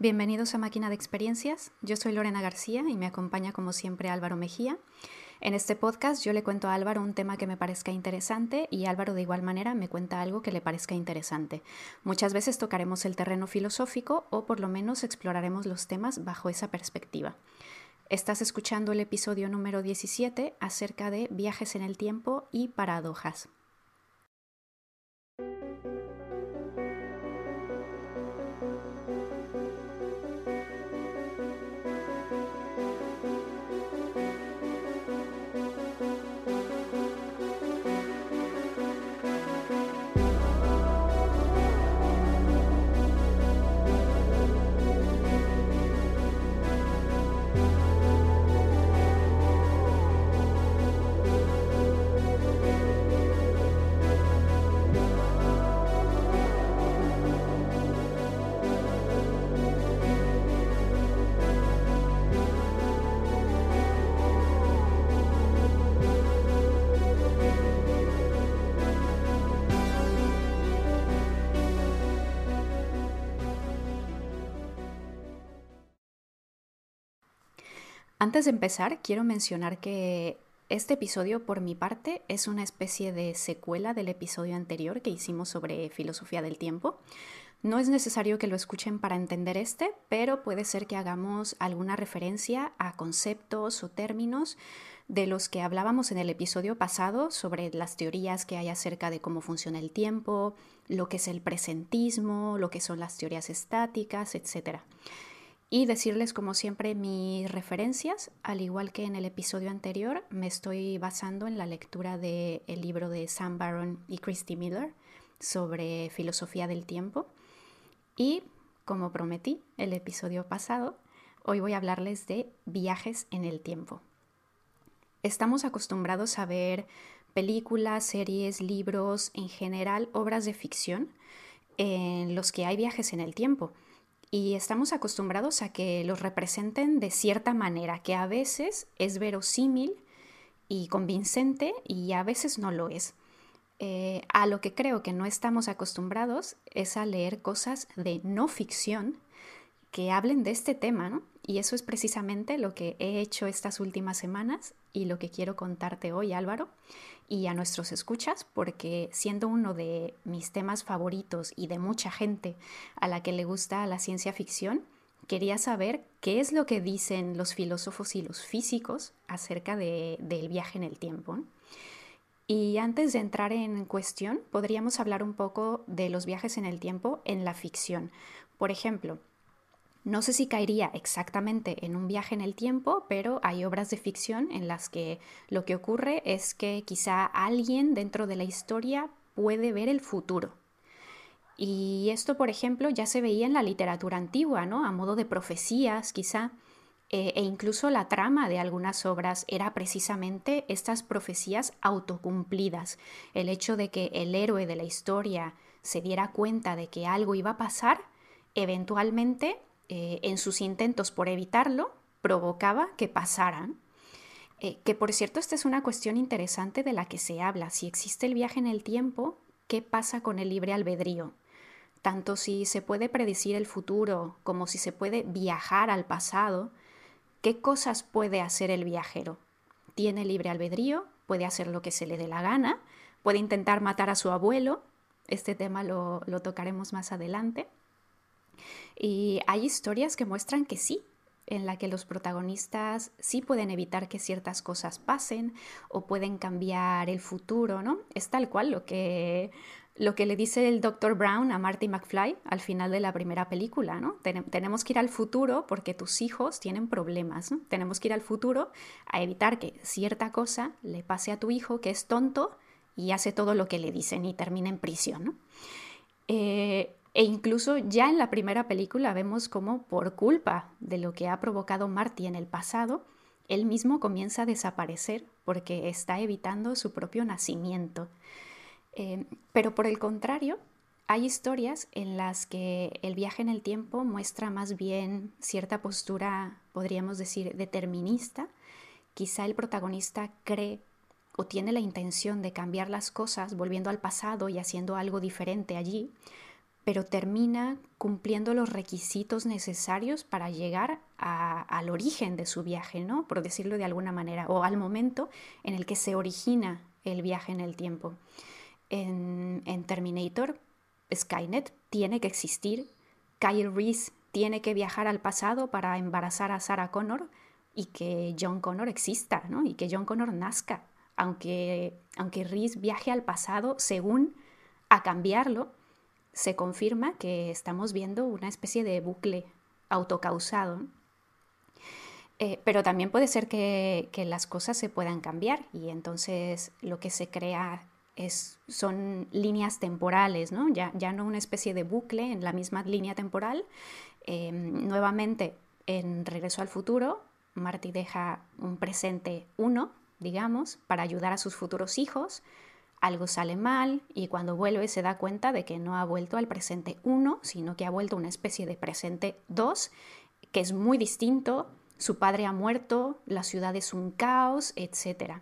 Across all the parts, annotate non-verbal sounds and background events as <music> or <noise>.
Bienvenidos a Máquina de Experiencias. Yo soy Lorena García y me acompaña como siempre Álvaro Mejía. En este podcast yo le cuento a Álvaro un tema que me parezca interesante y Álvaro de igual manera me cuenta algo que le parezca interesante. Muchas veces tocaremos el terreno filosófico o por lo menos exploraremos los temas bajo esa perspectiva. Estás escuchando el episodio número 17 acerca de viajes en el tiempo y paradojas. Antes de empezar, quiero mencionar que este episodio, por mi parte, es una especie de secuela del episodio anterior que hicimos sobre filosofía del tiempo. No es necesario que lo escuchen para entender este, pero puede ser que hagamos alguna referencia a conceptos o términos de los que hablábamos en el episodio pasado sobre las teorías que hay acerca de cómo funciona el tiempo, lo que es el presentismo, lo que son las teorías estáticas, etc y decirles como siempre mis referencias, al igual que en el episodio anterior, me estoy basando en la lectura del libro de Sam Barron y Christy Miller sobre filosofía del tiempo. Y como prometí el episodio pasado, hoy voy a hablarles de viajes en el tiempo. Estamos acostumbrados a ver películas, series, libros, en general obras de ficción en los que hay viajes en el tiempo y estamos acostumbrados a que los representen de cierta manera, que a veces es verosímil y convincente y a veces no lo es. Eh, a lo que creo que no estamos acostumbrados es a leer cosas de no ficción que hablen de este tema. Y eso es precisamente lo que he hecho estas últimas semanas y lo que quiero contarte hoy, Álvaro y a nuestros escuchas, porque siendo uno de mis temas favoritos y de mucha gente a la que le gusta la ciencia ficción, quería saber qué es lo que dicen los filósofos y los físicos acerca del viaje en el tiempo. Y antes de entrar en cuestión, podríamos hablar un poco de los viajes en el tiempo en la ficción. Por ejemplo, no sé si caería exactamente en un viaje en el tiempo, pero hay obras de ficción en las que lo que ocurre es que quizá alguien dentro de la historia puede ver el futuro. Y esto, por ejemplo, ya se veía en la literatura antigua, ¿no? A modo de profecías, quizá. Eh, e incluso la trama de algunas obras era precisamente estas profecías autocumplidas. El hecho de que el héroe de la historia se diera cuenta de que algo iba a pasar, eventualmente eh, en sus intentos por evitarlo, provocaba que pasaran. Eh, que por cierto, esta es una cuestión interesante de la que se habla. Si existe el viaje en el tiempo, ¿qué pasa con el libre albedrío? Tanto si se puede predecir el futuro como si se puede viajar al pasado, ¿qué cosas puede hacer el viajero? ¿Tiene libre albedrío? ¿Puede hacer lo que se le dé la gana? ¿Puede intentar matar a su abuelo? Este tema lo tocaremos más adelante. Y hay historias que muestran que sí, en la que los protagonistas sí pueden evitar que ciertas cosas pasen o pueden cambiar el futuro, ¿no? Es tal cual lo que, lo que le dice el Dr. Brown a Marty McFly al final de la primera película, ¿no? tenemos que ir al futuro porque tus hijos tienen problemas, ¿no? Tenemos que ir al futuro a evitar que cierta cosa le pase a tu hijo que es tonto y hace todo lo que le dicen y termina en prisión, ¿no? Eh, e incluso ya en la primera película vemos cómo por culpa de lo que ha provocado Marty en el pasado, él mismo comienza a desaparecer porque está evitando su propio nacimiento. Eh, pero por el contrario, hay historias en las que el viaje en el tiempo muestra más bien cierta postura, podríamos decir, determinista. Quizá el protagonista cree o tiene la intención de cambiar las cosas volviendo al pasado y haciendo algo diferente allí, pero termina cumpliendo los requisitos necesarios para llegar al origen de su viaje, ¿no? Por decirlo de alguna manera, o al momento en el que se origina el viaje en el tiempo. En, en Terminator, Skynet tiene que existir, Kyle Reese tiene que viajar al pasado para embarazar a Sarah Connor y que John Connor exista, ¿no? Y que John Connor nazca, aunque, aunque Reese viaje al pasado según a cambiarlo, se confirma que estamos viendo una especie de bucle autocausado. Eh, pero también puede ser que, las cosas se puedan cambiar y entonces lo que se crea es, son líneas temporales, ¿no? Ya, ya no una especie de bucle en la misma línea temporal. Em, nuevamente, en Regreso al Futuro, Marty deja un presente uno, digamos, para ayudar a sus futuros hijos, algo sale mal y cuando vuelve se da cuenta de que no ha vuelto al presente 1, sino que ha vuelto una especie de presente 2, que es muy distinto, su padre ha muerto, la ciudad es un caos, etc.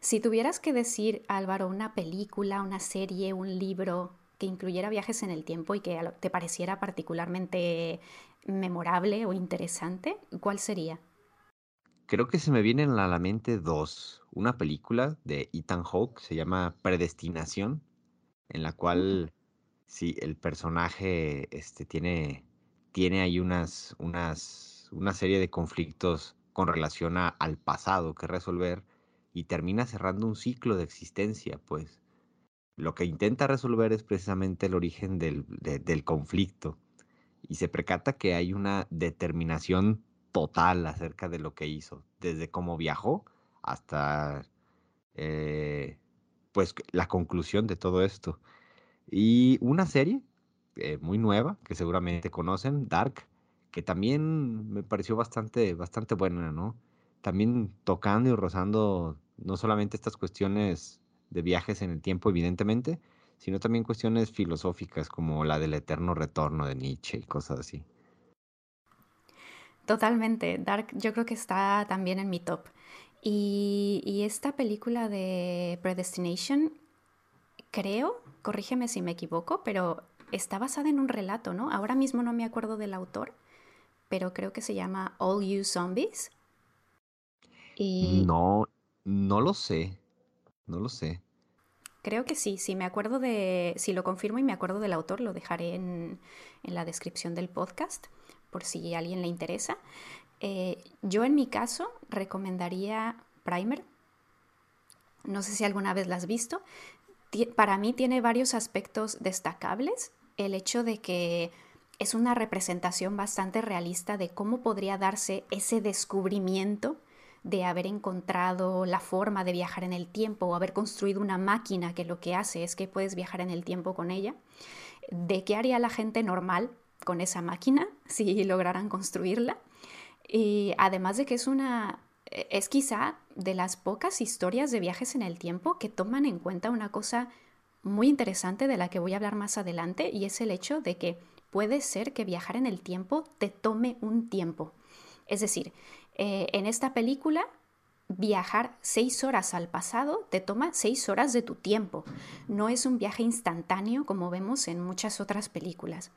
Si tuvieras que decir, Álvaro, una película, una serie, un libro que incluyera viajes en el tiempo y que te pareciera particularmente memorable o interesante, ¿cuál sería? Creo que se me vienen a la mente dos. Una película de Ethan Hawke, se llama Predestinación, en la cual sí, el personaje este, tiene, tiene ahí unas, unas, una serie de conflictos con relación al pasado que resolver y termina cerrando un ciclo de existencia, pues. Lo que intenta resolver es precisamente el origen del, del conflicto y se percata que hay una determinación total acerca de lo que hizo, desde cómo viajó hasta eh, pues la conclusión de todo esto. Y una serie eh, muy nueva que seguramente conocen, Dark, que también me pareció bastante, bastante buena, ¿no? También tocando y rozando no solamente estas cuestiones de viajes en el tiempo, evidentemente, sino también cuestiones filosóficas como la del eterno retorno de Nietzsche y cosas así. Totalmente. Dark yo creo que está también en mi top. Y, esta película de Predestination, creo, corrígeme si me equivoco, pero está basada en un relato, ¿no? Ahora mismo no me acuerdo del autor, pero creo que se llama All You Zombies. Y... No, no lo sé. No lo sé. Creo que sí, si me acuerdo de, si lo confirmo y me acuerdo del autor, lo dejaré en, en la descripción del podcast por si a alguien le interesa. Eh, yo en mi caso recomendaría Primer. No sé si alguna vez la has visto. Para mí tiene varios aspectos destacables. El hecho de que es una representación bastante realista de cómo podría darse ese descubrimiento de haber encontrado la forma de viajar en el tiempo o haber construido una máquina que lo que hace es que puedes viajar en el tiempo con ella, de qué haría la gente normal con esa máquina <laughs> si lograran construirla. Y además de que es una, es quizá de las pocas historias de viajes en el tiempo que toman en cuenta una cosa muy interesante de la que voy a hablar más adelante y es el hecho de que puede ser que viajar en el tiempo te tome un tiempo. Es decir, eh, en esta película viajar seis horas al pasado te toma seis horas de tu tiempo. No es un viaje instantáneo como vemos en muchas otras películas.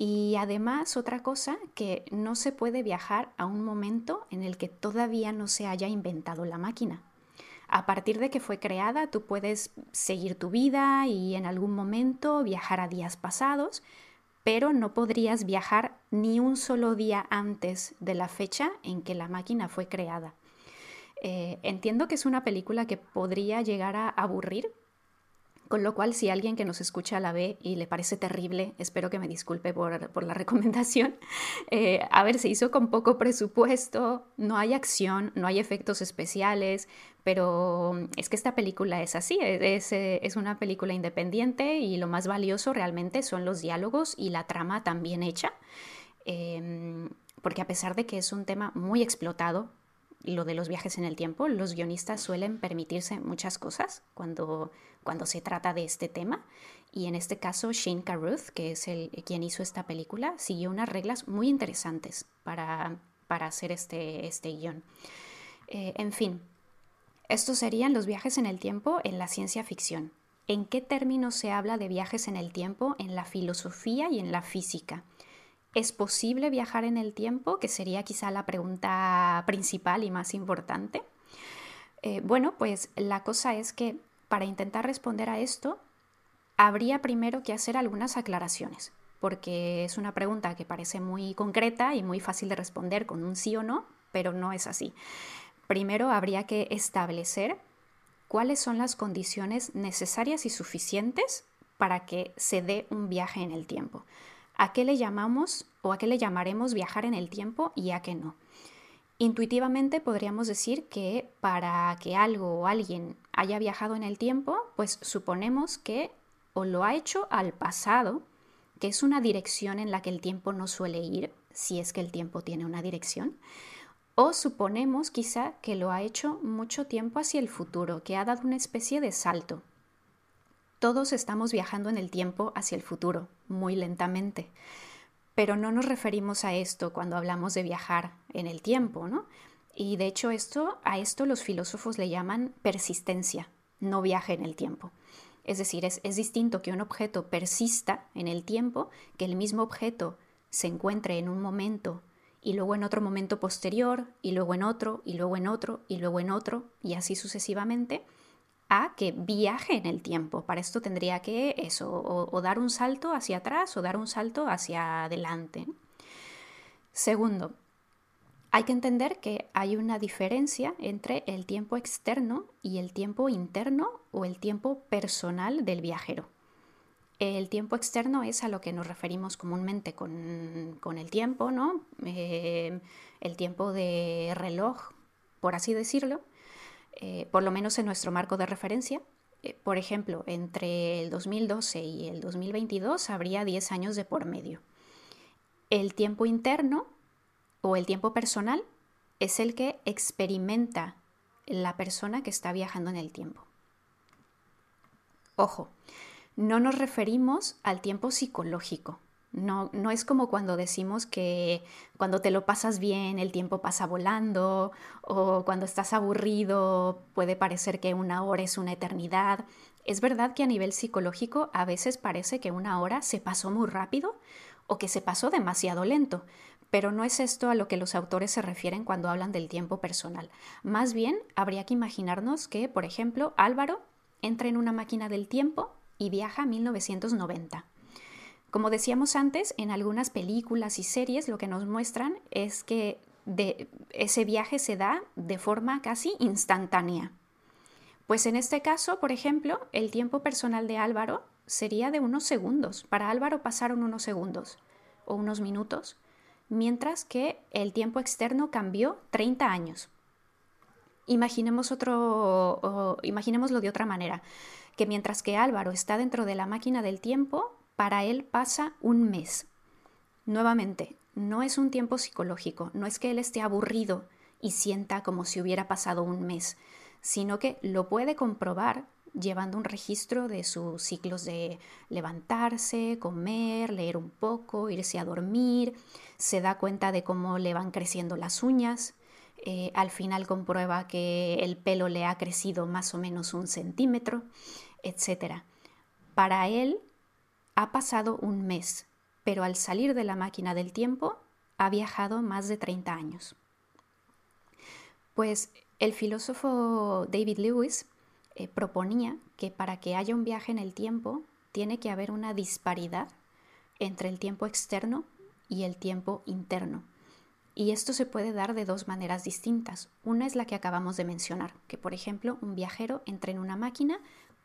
Y además otra cosa, que no se puede viajar a un momento en el que todavía no se haya inventado la máquina. A partir de que fue creada, tú puedes seguir tu vida y en algún momento viajar a días pasados, pero no podrías viajar ni un solo día antes de la fecha en que la máquina fue creada. Eh, entiendo que es una película que podría llegar a aburrir con lo cual, si alguien que nos escucha la ve y le parece terrible, espero que me disculpe por, la <laughs> recomendación. Eh, a ver, se hizo con poco presupuesto, no hay acción, no hay efectos especiales, pero es que esta película es así, es, es una película independiente y lo más valioso realmente son los diálogos y la trama también hecha. Em, porque a pesar de que es un tema muy explotado, lo de los viajes en el tiempo, los guionistas suelen permitirse muchas cosas cuando, cuando se trata de este tema. Y en este caso, Shane Carruth, que es el, quien hizo esta película, siguió unas reglas muy interesantes para, para hacer este, este guion. Eh, en fin, estos serían los viajes en el tiempo en la ciencia ficción. ¿En qué términos se habla de viajes en el tiempo en la filosofía y en la física? ¿Es posible viajar en el tiempo? Que sería quizá la pregunta principal y más importante. Eh, bueno, pues la cosa es que para intentar responder a esto, habría primero que hacer algunas aclaraciones, porque es una pregunta que parece muy concreta y muy fácil de responder con un sí o no, pero no es así. Primero habría que establecer cuáles son las condiciones necesarias y suficientes para que se dé un viaje en el tiempo. ¿A qué le llamamos o a qué le llamaremos viajar en el tiempo y a qué no? Intuitivamente podríamos decir que para que algo o alguien haya viajado en el tiempo, pues suponemos que o lo ha hecho al pasado, que es una dirección en la que el tiempo no suele ir, si es que el tiempo tiene una dirección, o suponemos quizá que lo ha hecho mucho tiempo hacia el futuro, que ha dado una especie de salto. Todos estamos viajando en el tiempo hacia el futuro, muy lentamente. Pero no nos referimos a esto cuando hablamos de viajar en el tiempo, ¿no? Y de hecho esto, a esto los filósofos le llaman persistencia, no viaje en el tiempo. Es decir, es, es distinto que un objeto persista en el tiempo, que el mismo objeto se encuentre en un momento y luego en otro momento posterior, y luego en otro, y luego en otro, y luego en otro, y así sucesivamente, a que viaje en el tiempo. Para esto tendría que eso, o, dar un salto hacia atrás o dar un salto hacia adelante. Segundo, hay que entender que hay una diferencia entre el tiempo externo y el tiempo interno o el tiempo personal del viajero. El tiempo externo es a lo que nos referimos comúnmente con, el tiempo, ¿no? Eh, el tiempo de reloj, por así decirlo, eh, por lo menos en nuestro marco de referencia. Eh, por ejemplo, entre el 2012 y el 2022 habría 10 años de por medio. El tiempo interno o el tiempo personal es el que experimenta la persona que está viajando en el tiempo. Ojo, no nos referimos al tiempo psicológico. No, no es como cuando decimos que cuando te lo pasas bien el tiempo pasa volando o cuando estás aburrido puede parecer que una hora es una eternidad. Es verdad que a nivel psicológico a veces parece que una hora se pasó muy rápido o que se pasó demasiado lento, pero no es esto a lo que los autores se refieren cuando hablan del tiempo personal. Más bien, habría que imaginarnos que, por ejemplo, Álvaro entra en una máquina del tiempo y viaja a 1990. Como decíamos antes, en algunas películas y series lo que nos muestran es que ese viaje se da de forma casi instantánea. Pues en este caso, por ejemplo, el tiempo personal de Álvaro sería de unos segundos. Para Álvaro pasaron unos segundos o unos minutos, mientras que el tiempo externo cambió 30 años. Imaginemos otro, imaginémoslo de otra manera que mientras que Álvaro está dentro de la máquina del tiempo, para él pasa un mes. Nuevamente, no es un tiempo psicológico, no es que él esté aburrido y sienta como si hubiera pasado un mes, sino que lo puede comprobar llevando un registro de sus ciclos de levantarse, comer, leer un poco, irse a dormir, se da cuenta de cómo le van creciendo las uñas, eh, al final comprueba que el pelo le ha crecido más o menos un centímetro etc. Para él ha pasado un mes, pero al salir de la máquina del tiempo ha viajado más de 30 años. Pues el filósofo David Lewis eh, proponía que para que haya un viaje en el tiempo tiene que haber una disparidad entre el tiempo externo y el tiempo interno. Y esto se puede dar de dos maneras distintas. Una es la que acabamos de mencionar, que por ejemplo un viajero entra en una máquina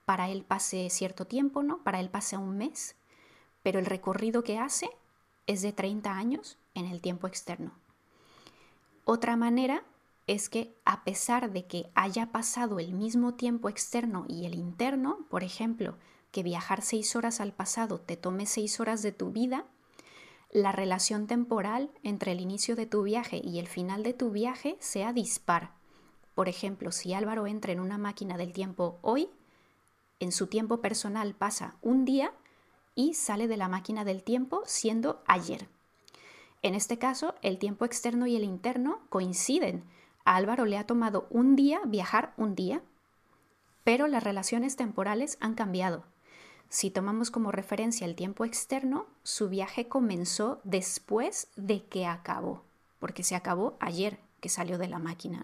para él pase cierto tiempo, ¿no? Para él pase un mes, pero el recorrido que hace es de 30 años en el tiempo externo. Otra manera es que a pesar de que haya pasado el mismo tiempo externo y el interno, por ejemplo, que viajar seis horas al pasado te tome seis horas de tu vida, la relación temporal entre el inicio de tu viaje y el final de tu viaje sea dispar. Por ejemplo, si Álvaro entra en una máquina del tiempo hoy, en su tiempo personal pasa un día y sale de la máquina del tiempo siendo ayer. En este caso, el tiempo externo y el interno coinciden. A Álvaro le ha tomado un día viajar un día pero las relaciones temporales han cambiado. Si tomamos como referencia el tiempo externo, su viaje comenzó después de que acabó, porque se acabó ayer que salió de la máquina.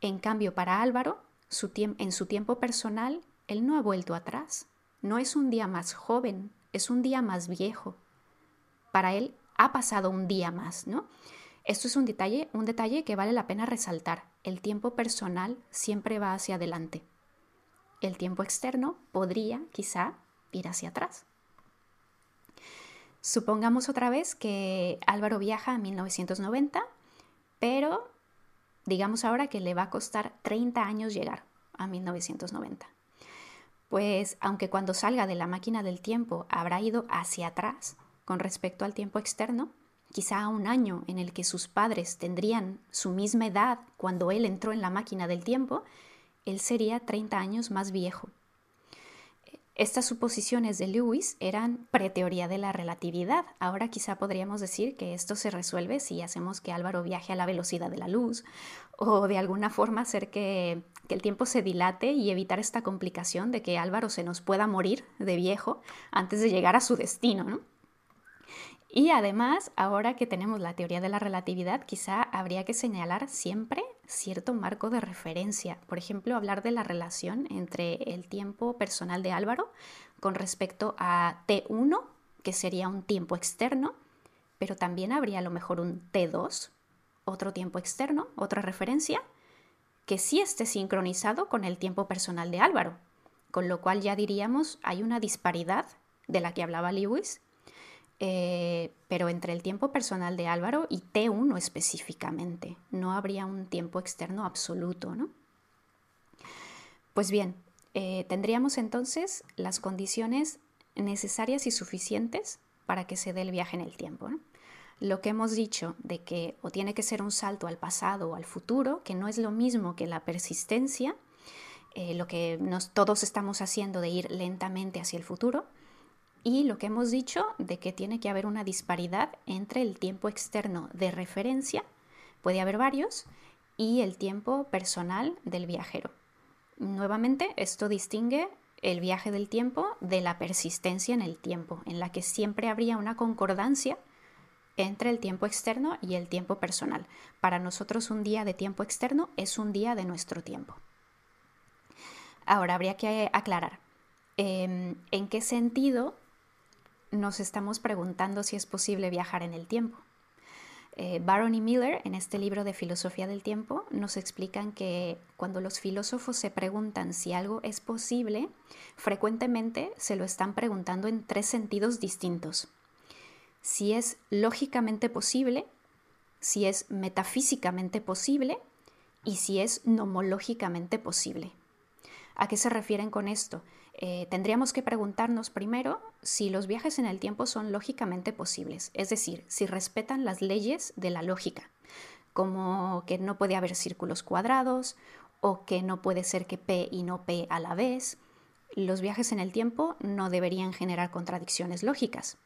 En cambio, para Álvaro, en su tiempo personal, él no ha vuelto atrás. No es un día más joven, es un día más viejo. Para él ha pasado un día más, ¿no? Esto es un detalle, un detalle que vale la pena resaltar. El tiempo personal siempre va hacia adelante. El tiempo externo podría, quizá, ir hacia atrás. Supongamos otra vez que Álvaro viaja a 1990, pero digamos ahora que le va a costar 30 años llegar a 1990. Pues aunque cuando salga de la máquina del tiempo habrá ido hacia atrás con respecto al tiempo externo, quizá a un año en el que sus padres tendrían su misma edad cuando él entró en la máquina del tiempo, él sería 30 años más viejo. Estas suposiciones de Lewis eran preteoría de la relatividad. Ahora quizá podríamos decir que esto se resuelve si hacemos que Álvaro viaje a la velocidad de la luz o de alguna forma hacer que, que, el tiempo se dilate y evitar esta complicación de que Álvaro se nos pueda morir de viejo antes de llegar a su destino. ¿no? Y además, ahora que tenemos la teoría de la relatividad, quizá habría que señalar siempre cierto marco de referencia. Por ejemplo, hablar de la relación entre el tiempo personal de Álvaro con respecto a T1, que sería un tiempo externo, pero también habría a lo mejor un T2, otro tiempo externo, otra referencia, que sí esté sincronizado con el tiempo personal de Álvaro. Con lo cual ya diríamos hay una disparidad de la que hablaba Lewis eh, pero entre el tiempo personal de Álvaro y T1 específicamente. No habría un tiempo externo absoluto, ¿no? Pues bien, eh, tendríamos entonces las condiciones necesarias y suficientes para que se dé el viaje en el tiempo. Lo que hemos dicho de que o tiene que ser un salto al pasado o al futuro, que no es lo mismo que la persistencia, eh, lo que todos estamos haciendo de ir lentamente hacia el futuro, y lo que hemos dicho de que tiene que haber una disparidad entre el tiempo externo de referencia, puede haber varios, y el tiempo personal del viajero. Nuevamente, esto distingue el viaje del tiempo de la persistencia en el tiempo, en la que siempre habría una concordancia entre el tiempo externo y el tiempo personal. Para nosotros un día de tiempo externo es un día de nuestro tiempo. Ahora habría que aclarar em, en qué sentido nos estamos preguntando si es posible viajar en el tiempo. Eh, Baron y Miller, en este libro de Filosofía del Tiempo, nos explican que cuando los filósofos se preguntan si algo es posible, frecuentemente se lo están preguntando en tres sentidos distintos. Si es lógicamente posible, si es metafísicamente posible y si es nomológicamente posible. ¿A qué se refieren con esto? Eh, tendríamos que preguntarnos primero si los viajes en el tiempo son lógicamente posibles, es decir, si respetan las leyes de la lógica, como que no puede haber círculos cuadrados o que no puede ser que P y no P a la vez. Los viajes en el tiempo no deberían generar contradicciones lógicas.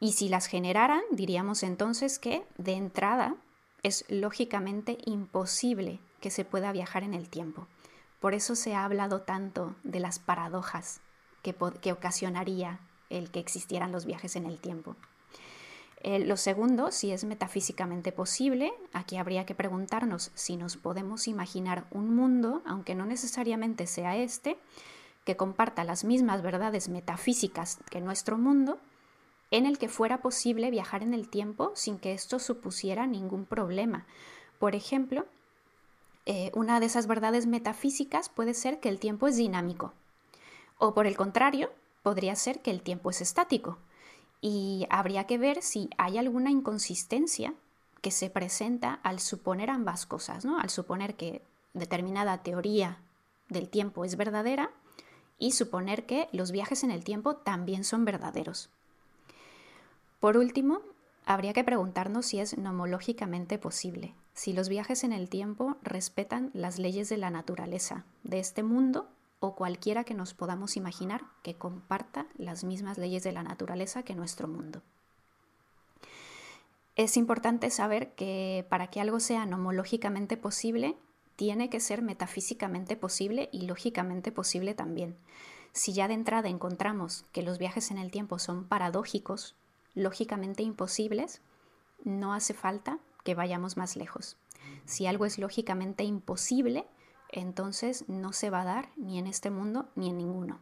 Y si las generaran, diríamos entonces que, de entrada, es lógicamente imposible que se pueda viajar en el tiempo. Por eso se ha hablado tanto de las paradojas que, ocasionaría el que existieran los viajes en el tiempo. Eh, lo segundo, si es metafísicamente posible, aquí habría que preguntarnos si nos podemos imaginar un mundo, aunque no necesariamente sea este, que comparta las mismas verdades metafísicas que nuestro mundo, en el que fuera posible viajar en el tiempo sin que esto supusiera ningún problema. Por ejemplo, eh, una de esas verdades metafísicas puede ser que el tiempo es dinámico. O por el contrario, podría ser que el tiempo es estático. Y habría que ver si hay alguna inconsistencia que se presenta al suponer ambas cosas, ¿no? Al suponer que determinada teoría del tiempo es verdadera y suponer que los viajes en el tiempo también son verdaderos. Por último, habría que preguntarnos si es nomológicamente posible, si los viajes en el tiempo respetan las leyes de la naturaleza, de este mundo o cualquiera que nos podamos imaginar que comparta las mismas leyes de la naturaleza que nuestro mundo. Es importante saber que para que algo sea nomológicamente posible, tiene que ser metafísicamente posible y lógicamente posible también. Si ya de entrada encontramos que los viajes en el tiempo son paradójicos, lógicamente imposibles, no hace falta que vayamos más lejos. Si algo es lógicamente imposible, entonces no se va a dar ni en este mundo ni en ninguno.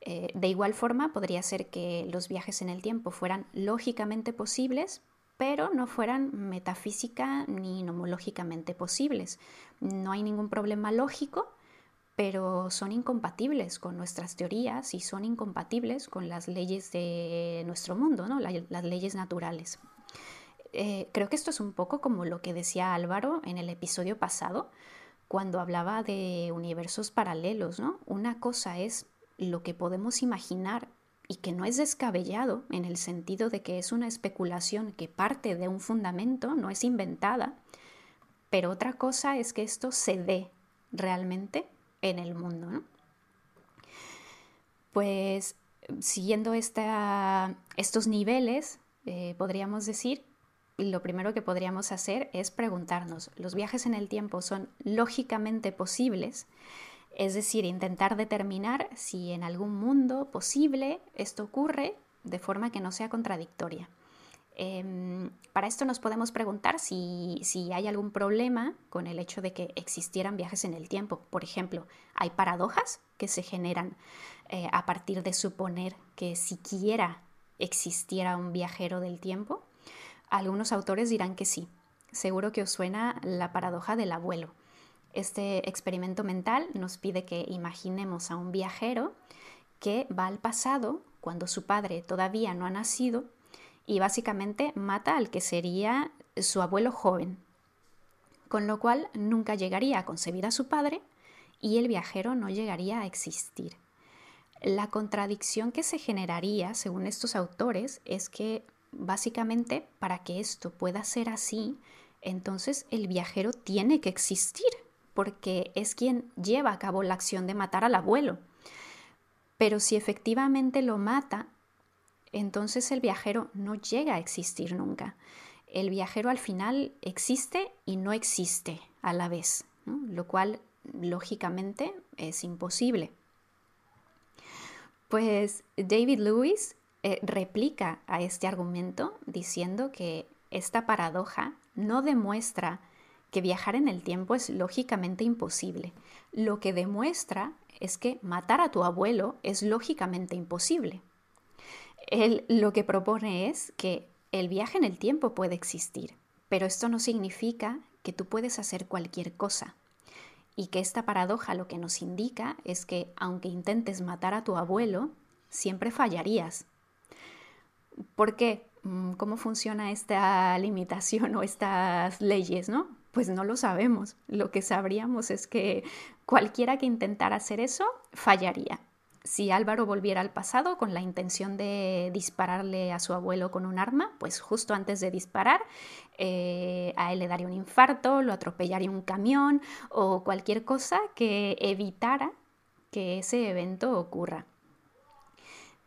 Eh, de igual forma, podría ser que los viajes en el tiempo fueran lógicamente posibles, pero no fueran metafísica ni nomológicamente posibles. No hay ningún problema lógico, pero son incompatibles con nuestras teorías y son incompatibles con las leyes de nuestro mundo, ¿no? las leyes naturales. Eh, creo que esto es un poco como lo que decía Álvaro en el episodio pasado, cuando hablaba de universos paralelos. Una cosa es lo que podemos imaginar y que no es descabellado en el sentido de que es una especulación que parte de un fundamento, no es inventada, pero otra cosa es que esto se dé realmente en el mundo. Pues siguiendo estos niveles, eh, podríamos decir, lo primero que podríamos hacer es preguntarnos, ¿los viajes en el tiempo son lógicamente posibles? Es decir, intentar determinar si en algún mundo posible esto ocurre de forma que no sea contradictoria. Em, para esto nos podemos preguntar si, hay algún problema con el hecho de que existieran viajes en el tiempo. Por ejemplo, ¿hay paradojas que se generan eh, a partir de suponer que siquiera existiera un viajero del tiempo? Algunos autores dirán que sí. Seguro que os suena la paradoja del abuelo. Este experimento mental nos pide que imaginemos a un viajero que va al pasado cuando su padre todavía no ha nacido y básicamente mata al que sería su abuelo joven, con lo cual nunca llegaría a concebir a su padre y el viajero no llegaría a existir. La contradicción que se generaría, según estos autores, es que básicamente para que esto pueda ser así, entonces el viajero tiene que existir porque es quien lleva a cabo la acción de matar al abuelo. Pero si efectivamente lo mata, entonces el viajero no llega a existir nunca. El viajero al final existe y no existe a la vez, lo cual lógicamente es imposible. Pues David Lewis eh, replica a este argumento diciendo que esta paradoja no demuestra que viajar en el tiempo es lógicamente imposible. Lo que demuestra es que matar a tu abuelo es lógicamente imposible. Él lo que propone es que el viaje en el tiempo puede existir, pero esto no significa que tú puedes hacer cualquier cosa. Y que esta paradoja lo que nos indica es que aunque intentes matar a tu abuelo, siempre fallarías. ¿Por qué? Mm, ¿Cómo funciona esta limitación o estas leyes, no? Pues no lo sabemos. Lo que sabríamos es que cualquiera que intentara hacer eso fallaría. Si Álvaro volviera al pasado con la intención de dispararle a su abuelo con un arma, pues justo antes de disparar, eh, a él le daría un infarto, lo atropellaría un camión o cualquier cosa que evitara que ese evento ocurra.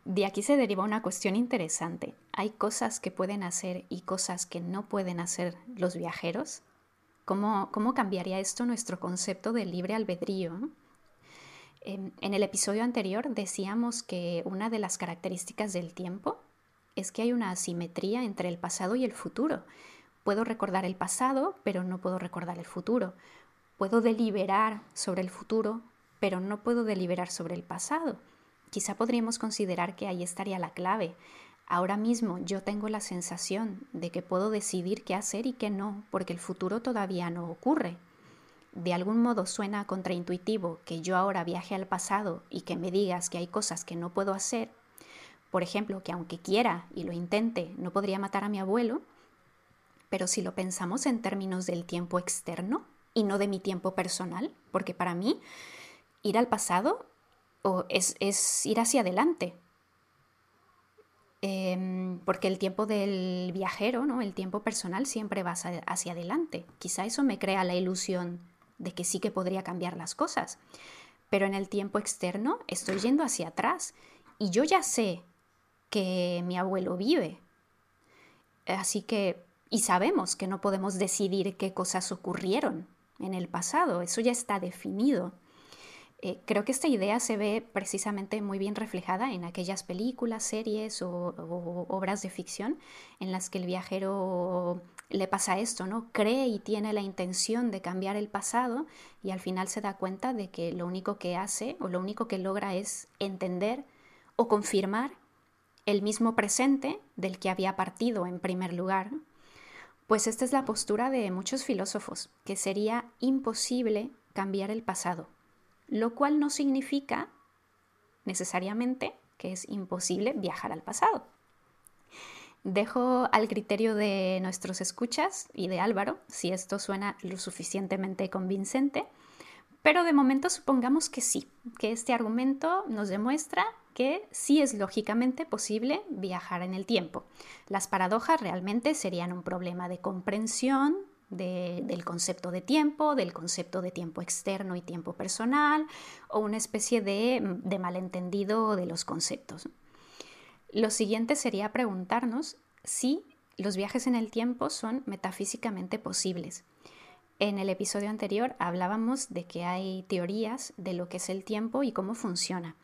De aquí se deriva una cuestión interesante. ¿Hay cosas que pueden hacer y cosas que no pueden hacer los viajeros? ¿Cómo, cambiaría esto nuestro concepto de libre albedrío? En, el episodio anterior decíamos que una de las características del tiempo es que hay una asimetría entre el pasado y el futuro. Puedo recordar el pasado, pero no puedo recordar el futuro. Puedo deliberar sobre el futuro, pero no puedo deliberar sobre el pasado. Quizá podríamos considerar que ahí estaría la clave. Ahora mismo yo tengo la sensación de que puedo decidir qué hacer y qué no, porque el futuro todavía no ocurre. De algún modo suena contraintuitivo que yo ahora viaje al pasado y que me digas que hay cosas que no puedo hacer. Por ejemplo, que aunque quiera y lo intente, no podría matar a mi abuelo. Pero si lo pensamos en términos del tiempo externo y no de mi tiempo personal, porque para mí ir al pasado es, es ir hacia adelante, Em, porque el tiempo del viajero, ¿no? el tiempo personal siempre va hacia, adelante. Quizá eso me crea la ilusión de que sí que podría cambiar las cosas. Pero en el tiempo externo estoy yendo hacia atrás y yo ya sé que mi abuelo vive. Así que, y sabemos que no podemos decidir qué cosas ocurrieron. en el pasado, eso ya está definido. Eh, creo que esta idea se ve precisamente muy bien reflejada en aquellas películas, series o, obras de ficción en las que el viajero le pasa esto, ¿no? Cree y tiene la intención de cambiar el pasado y al final se da cuenta de que lo único que hace o lo único que logra es entender o confirmar el mismo presente del que había partido en primer lugar. Pues esta es la postura de muchos filósofos, que sería imposible cambiar el pasado lo cual no significa necesariamente que es imposible viajar al pasado. Dejo al criterio de nuestros escuchas y de Álvaro si esto suena lo suficientemente convincente, pero de momento supongamos que sí, que este argumento nos demuestra que sí es lógicamente posible viajar en el tiempo. Las paradojas realmente serían un problema de comprensión del concepto de tiempo, del concepto de tiempo externo y tiempo personal, o una especie de, de malentendido de los conceptos. Lo siguiente sería preguntarnos si los viajes en el tiempo son metafísicamente posibles. En el episodio anterior hablábamos de que hay teorías de lo que es el tiempo y cómo funciona.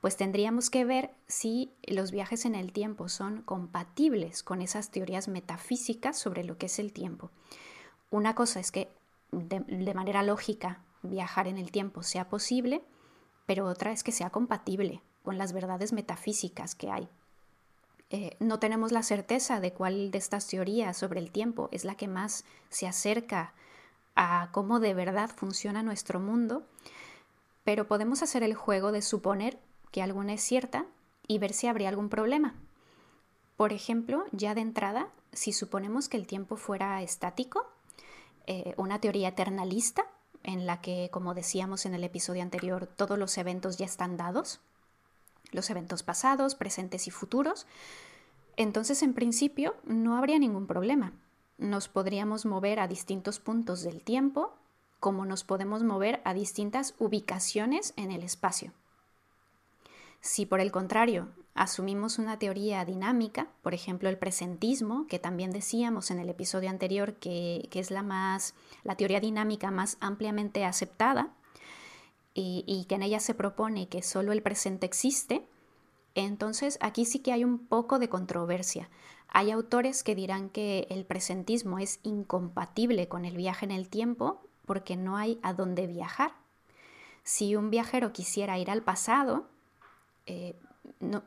Pues tendríamos que ver si los viajes en el tiempo son compatibles con esas teorías metafísicas sobre lo que es el tiempo. Una cosa es que de, manera lógica viajar en el tiempo sea posible, pero otra es que sea compatible con las verdades metafísicas que hay. Eh, no tenemos la certeza de cuál de estas teorías sobre el tiempo es la que más se acerca a cómo de verdad funciona nuestro mundo, pero podemos hacer el juego de suponer que alguna es cierta y ver si habría algún problema. Por ejemplo, ya de entrada, si suponemos que el tiempo fuera estático, eh, una teoría eternalista en la que, como decíamos en el episodio anterior, todos los eventos ya están dados, los eventos pasados, presentes y futuros, entonces en principio no habría ningún problema. Nos podríamos mover a distintos puntos del tiempo como nos podemos mover a distintas ubicaciones en el espacio. Si por el contrario asumimos una teoría dinámica, por ejemplo el presentismo, que también decíamos en el episodio anterior que, es la, más, la teoría dinámica más ampliamente aceptada y, que en ella se propone que solo el presente existe, entonces aquí sí que hay un poco de controversia. Hay autores que dirán que el presentismo es incompatible con el viaje en el tiempo porque no hay a dónde viajar. Si un viajero quisiera ir al pasado, eh, no,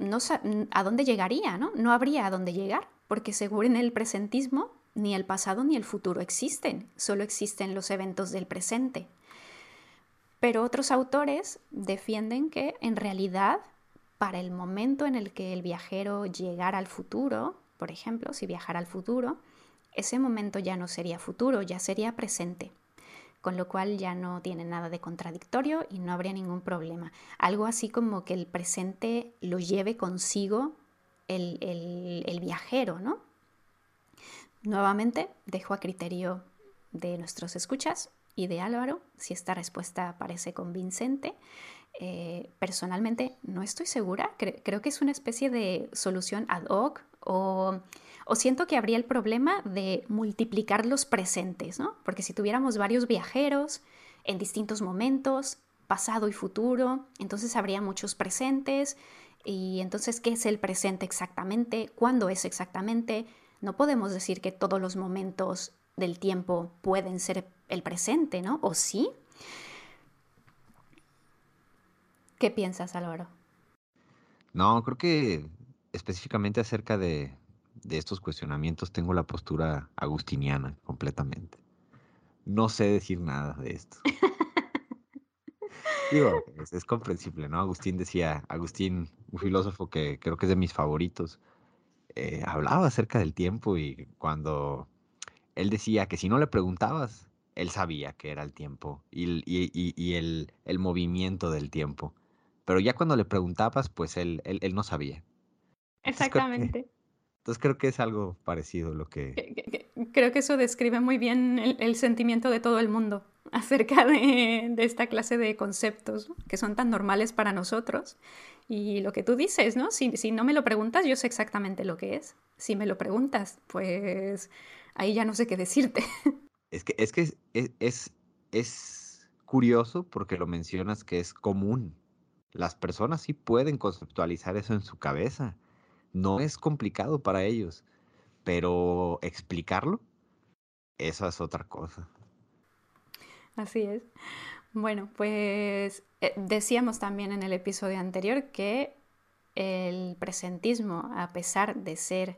a dónde llegaría, ¿no? No habría a dónde llegar, porque según el presentismo, ni el pasado ni el futuro existen, solo existen los eventos del presente. Pero otros autores defienden que en realidad, para el momento en el que el viajero llegara al futuro, por ejemplo, si viajara al futuro, ese momento ya no sería futuro, ya sería presente con lo cual ya no tiene nada de contradictorio y no habría ningún problema. Algo así como que el presente lo lleve consigo el, el viajero, ¿no? Nuevamente, dejo a criterio de nuestros escuchas y de Álvaro si esta respuesta parece convincente. Eh, personalmente no estoy segura, creo que es una especie de solución ad hoc o, o, siento que habría el problema de multiplicar los presentes, ¿no? Porque si tuviéramos varios viajeros en distintos momentos, pasado y futuro, entonces habría muchos presentes y entonces, ¿qué es el presente exactamente? ¿Cuándo es exactamente? No podemos decir que todos los momentos del tiempo pueden ser el presente, ¿no? ¿O sí? ¿Qué piensas, Álvaro? No, creo que específicamente acerca de, estos cuestionamientos tengo la postura agustiniana completamente. No sé decir nada de esto. <laughs> Digo, es, comprensible, ¿no? Agustín decía, Agustín, un filósofo que creo que es de mis favoritos, eh, hablaba acerca del tiempo y cuando él decía que si no le preguntabas, él sabía que era el tiempo y, el, movimiento del tiempo. Pero ya cuando le preguntabas, pues él, él, no sabía. Exactamente. Entonces creo que es algo parecido lo que... Creo que eso describe muy bien el, sentimiento de todo el mundo <laughs> acerca de, esta clase de conceptos que son tan normales para nosotros. Y lo que tú dices, ¿no? Si, si no me lo preguntas, yo sé exactamente lo que es. Si me lo preguntas, pues ahí ya no sé qué decirte. <laughs> Es que es, que es, es curioso porque lo mencionas que es común. Las personas sí pueden conceptualizar eso en su cabeza. No es complicado para ellos, pero explicarlo, eso es otra cosa. Así es. Bueno, pues eh, decíamos también en el episodio anterior que el presentismo, a pesar de ser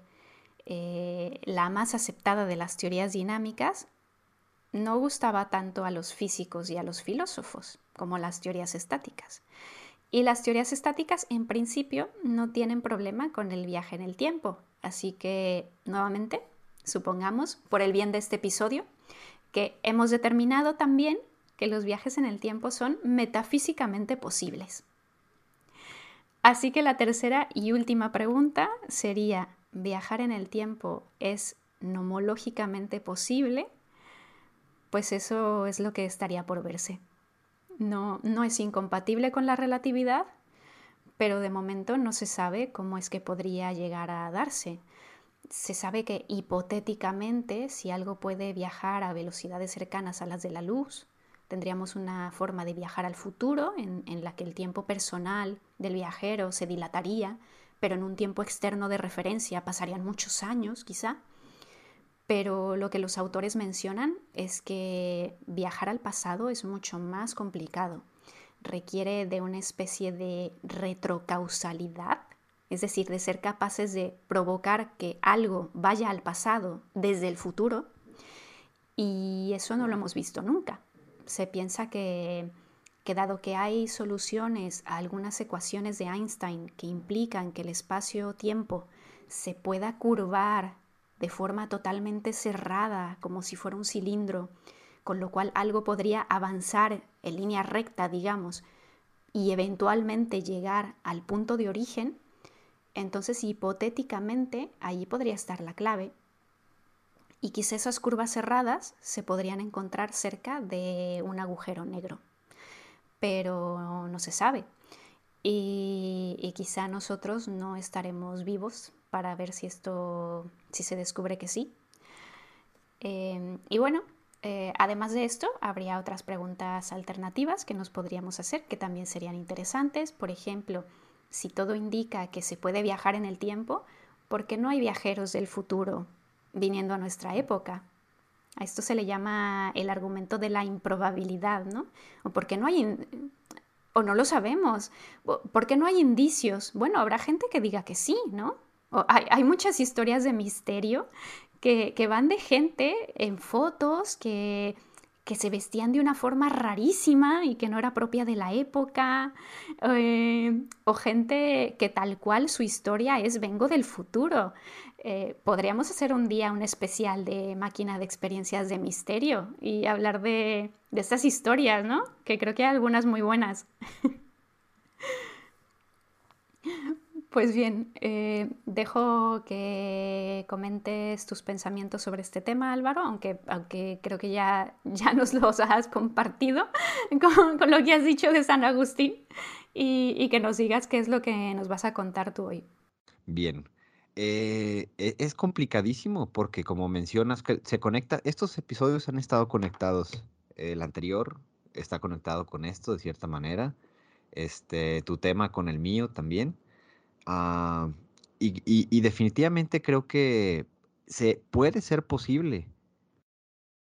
eh, la más aceptada de las teorías dinámicas, no gustaba tanto a los físicos y a los filósofos como las teorías estáticas. Y las teorías estáticas en principio no tienen problema con el viaje en el tiempo. Así que, nuevamente, supongamos, por el bien de este episodio, que hemos determinado también que los viajes en el tiempo son metafísicamente posibles. Así que la tercera y última pregunta sería, ¿viajar en el tiempo es nomológicamente posible? Pues eso es lo que estaría por verse. No, no es incompatible con la relatividad, pero de momento no se sabe cómo es que podría llegar a darse. Se sabe que hipotéticamente si algo puede viajar a velocidades cercanas a las de la luz, tendríamos una forma de viajar al futuro en, la que el tiempo personal del viajero se dilataría, pero en un tiempo externo de referencia pasarían muchos años quizá. Pero lo que los autores mencionan es que viajar al pasado es mucho más complicado. Requiere de una especie de retrocausalidad, es decir, de ser capaces de provocar que algo vaya al pasado desde el futuro. Y eso no lo hemos visto nunca se piensa que, dado que hay soluciones a algunas ecuaciones de Einstein que implican que el espacio-tiempo se pueda curvar de forma totalmente cerrada, como si fuera un cilindro, con lo cual algo podría avanzar en línea recta, digamos, y eventualmente llegar al punto de origen, entonces hipotéticamente ahí podría estar la clave y quizá esas curvas cerradas se podrían encontrar cerca de un agujero negro, pero no se sabe. Y, quizá nosotros no estaremos vivos para ver si esto, si se descubre que sí. Em, y bueno, eh, además de esto, habría otras preguntas alternativas que nos podríamos hacer que también serían interesantes. Por ejemplo, si todo indica que se puede viajar en el tiempo, ¿por qué no hay viajeros del futuro viniendo a nuestra época. A esto se le llama el argumento de la improbabilidad, ¿no? O porque no hay, o no lo sabemos, porque no hay indicios. Bueno, habrá gente que diga que sí, ¿no? hay, muchas historias de misterio que, van de gente en fotos que que se vestían de una forma rarísima y que no era propia de la época, eh, o gente que tal cual su historia es vengo del futuro. Eh, podríamos hacer un día un especial de máquina de experiencias de misterio y hablar de, estas historias, ¿no? Que creo que hay algunas muy buenas. <laughs> Pues bien, eh, dejo que comentes tus pensamientos sobre este tema, Álvaro, aunque, aunque creo que ya, ya nos los has compartido <laughs> con, lo que has dicho de San Agustín y, que nos digas qué es lo que nos vas a contar tú hoy. Bien. Eh, e, es complicadísimo porque como mencionas, que se conecta, estos episodios han estado conectados. El anterior está conectado con esto de cierta manera. Este, tu tema con el mío también. Ah, y, definitivamente creo que se puede ser posible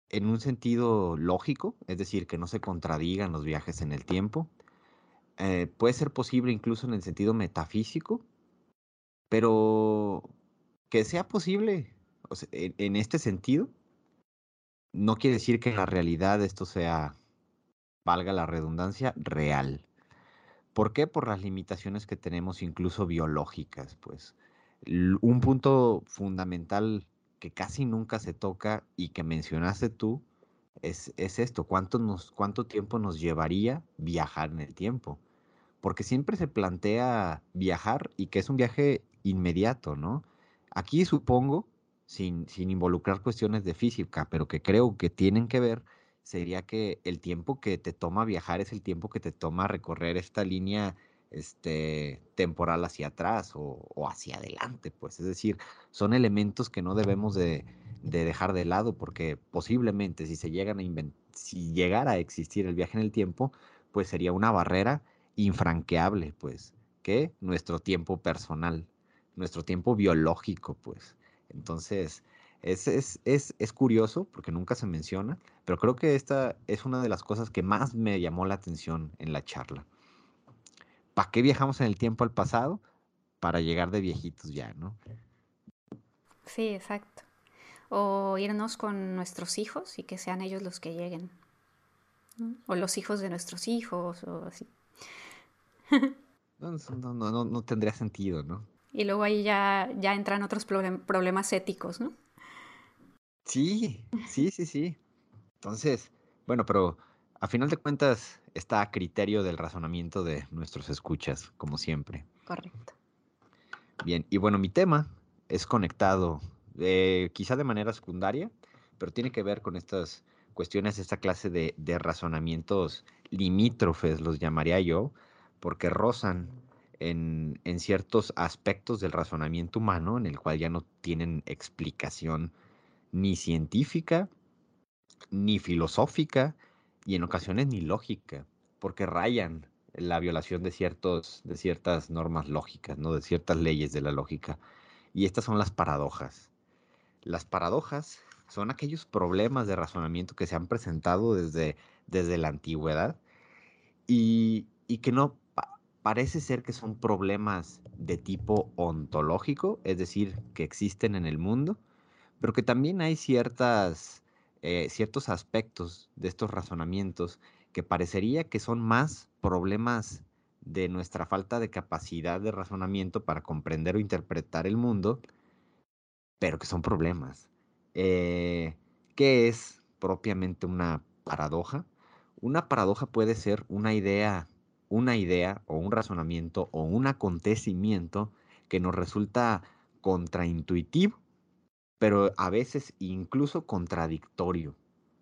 en un sentido lógico, es decir, que no se contradigan los viajes en el tiempo. Eh, puede ser posible incluso en el sentido metafísico, pero que sea posible en, este sentido, no quiere decir que en la realidad esto sea, valga la redundancia, real. ¿Por qué? Por las limitaciones que tenemos incluso biológicas, pues. Un punto fundamental que casi nunca se toca y que mencionaste tú es, es esto, ¿cuánto, nos, ¿cuánto tiempo nos llevaría viajar en el tiempo? Porque siempre se plantea viajar y que es un viaje inmediato, ¿no? Aquí supongo, sin, sin involucrar cuestiones de física, pero que creo que tienen que ver, sería que el tiempo que te toma viajar es el tiempo que te toma recorrer esta línea este, temporal hacia atrás o, hacia adelante, pues. Es decir, son elementos que no debemos de, de dejar de lado, porque posiblemente si se llegan a si llegara a existir el viaje en el tiempo, pues sería una barrera infranqueable, pues, que nuestro tiempo personal, nuestro tiempo biológico, pues. Entonces, es, es, es, es, curioso porque nunca se menciona, pero creo que esta es una de las cosas que más me llamó la atención en la charla. ¿Para qué viajamos en el tiempo al pasado? Para llegar de viejitos ya, ¿no? Sí, exacto. O irnos con nuestros hijos y que sean ellos los que lleguen. O los hijos de nuestros hijos, o así. no, no, no, no, tendría sentido, ¿no? Y luego ahí ya, ya entran otros problemas éticos, ¿no? Sí, sí, sí, sí. Entonces, bueno, pero a final de cuentas está a criterio del razonamiento de nuestros escuchas, como siempre. Correcto. Bien, y bueno, mi tema es conectado, eh, quizá de manera secundaria, pero tiene que ver con estas cuestiones, esta clase de, de razonamientos limítrofes, los llamaría yo, porque rozan en, en, ciertos aspectos del razonamiento humano, en el cual ya no tienen explicación ni científica, ni filosófica, y en ocasiones ni lógica, porque rayan la violación de, ciertos, de ciertas normas lógicas, ¿no? de ciertas leyes de la lógica. Y estas son las paradojas. Las paradojas son aquellos problemas de razonamiento que se han presentado desde, desde la antigüedad y, y que no parece ser que son problemas de tipo ontológico, es decir, que existen en el mundo, pero que también hay ciertas, eh, ciertos aspectos de estos razonamientos que parecería que son más problemas de nuestra falta de capacidad de razonamiento para comprender o interpretar el mundo, pero que son problemas. Eh, ¿Qué es propiamente una paradoja? Una paradoja puede ser una idea, una idea o un razonamiento o un acontecimiento que nos resulta contraintuitivo, pero a veces incluso contradictorio.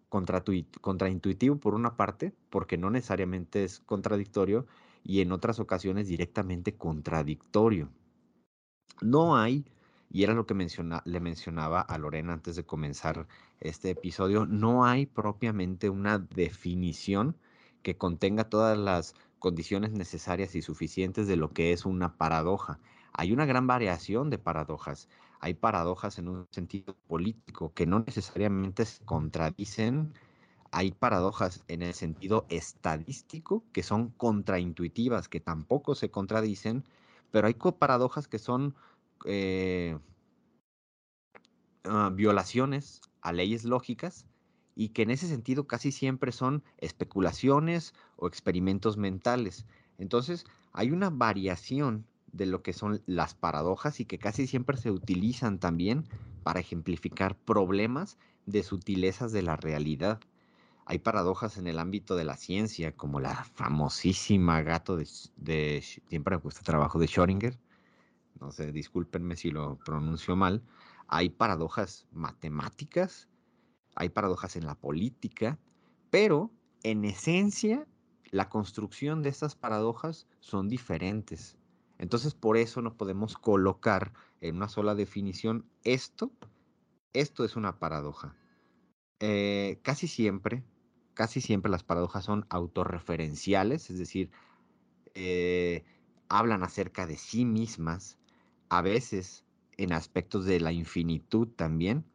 contraintuitivo por una parte, porque no necesariamente es contradictorio, y en otras ocasiones directamente contradictorio. No hay y era lo que le mencionaba a Lorena antes de comenzar este episodio, no hay propiamente una definición que contenga todas las condiciones necesarias y suficientes de lo que es una paradoja. Hay una gran variación de paradojas. Hay paradojas en un sentido político que no necesariamente se contradicen. Hay paradojas en el sentido estadístico que son contraintuitivas, que tampoco se contradicen, pero hay paradojas que son eh, ah, violaciones a leyes lógicas y que en ese sentido casi siempre son especulaciones o experimentos mentales. Entonces, hay una variación de lo que son las paradojas y que casi siempre se utilizan también para ejemplificar problemas de sutilezas de la realidad. Hay paradojas en el ámbito de la ciencia, como la famosísima gato de, de siempre me cuesta trabajo de Schrödinger, no sé, discúlpenme si lo pronuncio mal, hay paradojas matemáticas, hay paradojas en la política, pero en esencia la construcción de estas paradojas son diferentes. Entonces por eso no podemos colocar en una sola definición esto, esto es una paradoja. Eh, casi siempre, casi siempre las paradojas son autorreferenciales, es decir, eh, hablan acerca de sí mismas, a veces en aspectos de la infinitud también,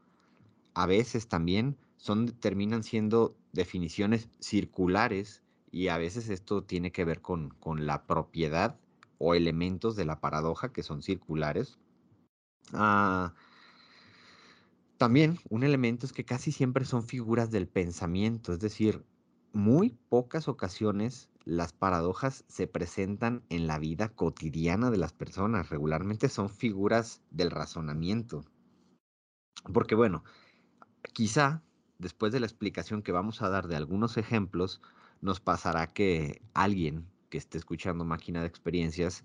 a veces también son, terminan siendo definiciones circulares y a veces esto tiene que ver con, con la propiedad o elementos de la paradoja que son circulares. Ah, también un elemento es que casi siempre son figuras del pensamiento, es decir, muy pocas ocasiones las paradojas se presentan en la vida cotidiana de las personas. Regularmente son figuras del razonamiento. Porque bueno, quizá después de la explicación que vamos a dar de algunos ejemplos, nos pasará que alguien que esté escuchando máquina de experiencias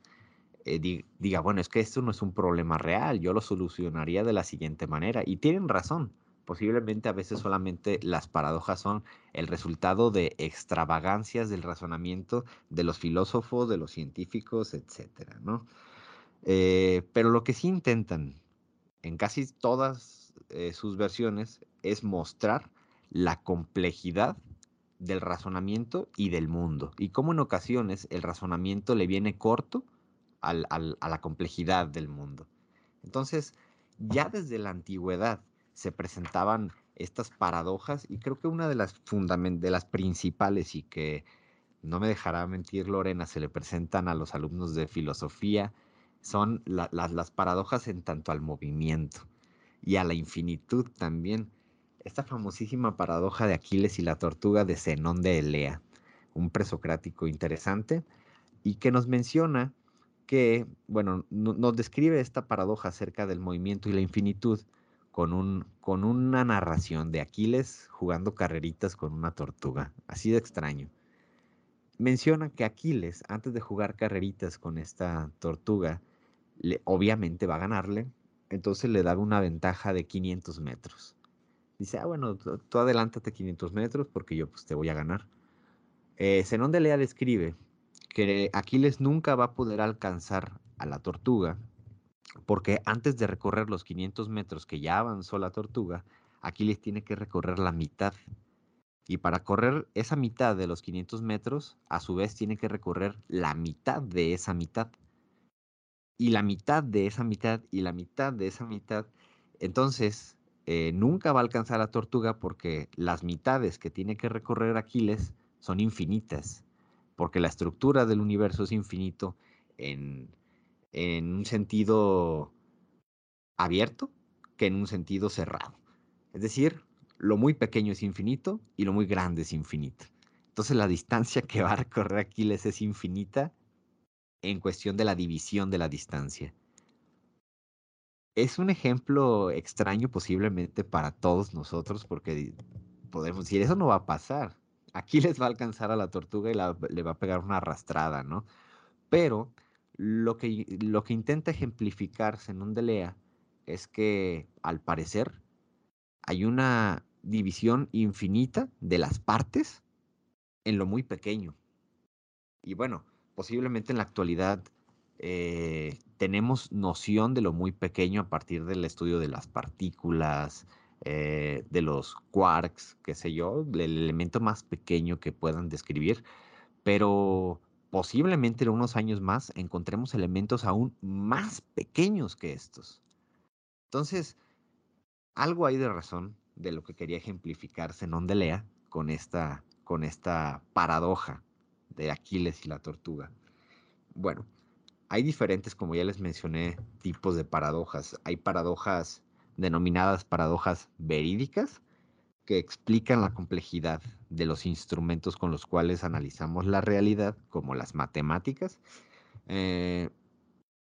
eh, diga, bueno, es que esto no es un problema real, yo lo solucionaría de la siguiente manera. Y tienen razón posiblemente a veces solamente las paradojas son el resultado de extravagancias del razonamiento de los filósofos, de los científicos, etcétera, ¿no? Eh, pero lo que sí intentan en casi todas eh, sus versiones, es mostrar la complejidad del razonamiento y del mundo. Y cómo en ocasiones el razonamiento le viene corto a la complejidad del mundo. Entonces, ya desde la antigüedad se presentaban estas paradojas y creo que una de las, de las principales y que no me dejará mentir Lorena, se le presentan a los alumnos de filosofía, son las paradojas en tanto al movimiento y a la infinitud también. Esta famosísima paradoja de Aquiles y la tortuga de Zenón de Elea, un presocrático interesante, y que nos menciona que, bueno, nos describe esta paradoja acerca del movimiento y la infinitud con, un, con una narración de Aquiles jugando carreritas con una tortuga, así de extraño menciona que Aquiles, antes de jugar carreritas con esta tortuga, le, obviamente va a ganarle, entonces le da una ventaja de 500 metros. Dice, ah, bueno, tú adelántate 500 metros porque yo pues te voy a ganar. Eh, Zenón de Lea describe que Aquiles nunca va a poder alcanzar a la tortuga porque antes de recorrer los 500 metros que ya avanzó la tortuga, Aquiles tiene que recorrer la mitad y para correr esa mitad de los 500 metros, a su vez tiene que recorrer la mitad de esa mitad. Y la mitad de esa mitad y la mitad de esa mitad. Entonces, eh, nunca va a alcanzar a tortuga porque las mitades que tiene que recorrer Aquiles son infinitas. Porque la estructura del universo es infinito en, en un sentido abierto que en un sentido cerrado. Es decir, lo muy pequeño es infinito y lo muy grande es infinito. Entonces la distancia que va a recorrer Aquiles es infinita en cuestión de la división de la distancia. Es un ejemplo extraño posiblemente para todos nosotros porque podemos decir, eso no va a pasar. Aquiles <laughs> va a alcanzar a la tortuga y le va a pegar una arrastrada, ¿no? Pero lo que, lo que intenta ejemplificarse en un Delea es que al parecer hay una división infinita de las partes en lo muy pequeño. Y bueno, posiblemente en la actualidad eh, tenemos noción de lo muy pequeño a partir del estudio de las partículas, eh, de los quarks, qué sé yo, el elemento más pequeño que puedan describir, pero posiblemente en unos años más encontremos elementos aún más pequeños que estos. Entonces, algo hay de razón de lo que quería ejemplificar Zenón de con esta, con esta paradoja de Aquiles y la tortuga. Bueno, hay diferentes, como ya les mencioné, tipos de paradojas. Hay paradojas denominadas paradojas verídicas, que explican la complejidad de los instrumentos con los cuales analizamos la realidad, como las matemáticas. Eh,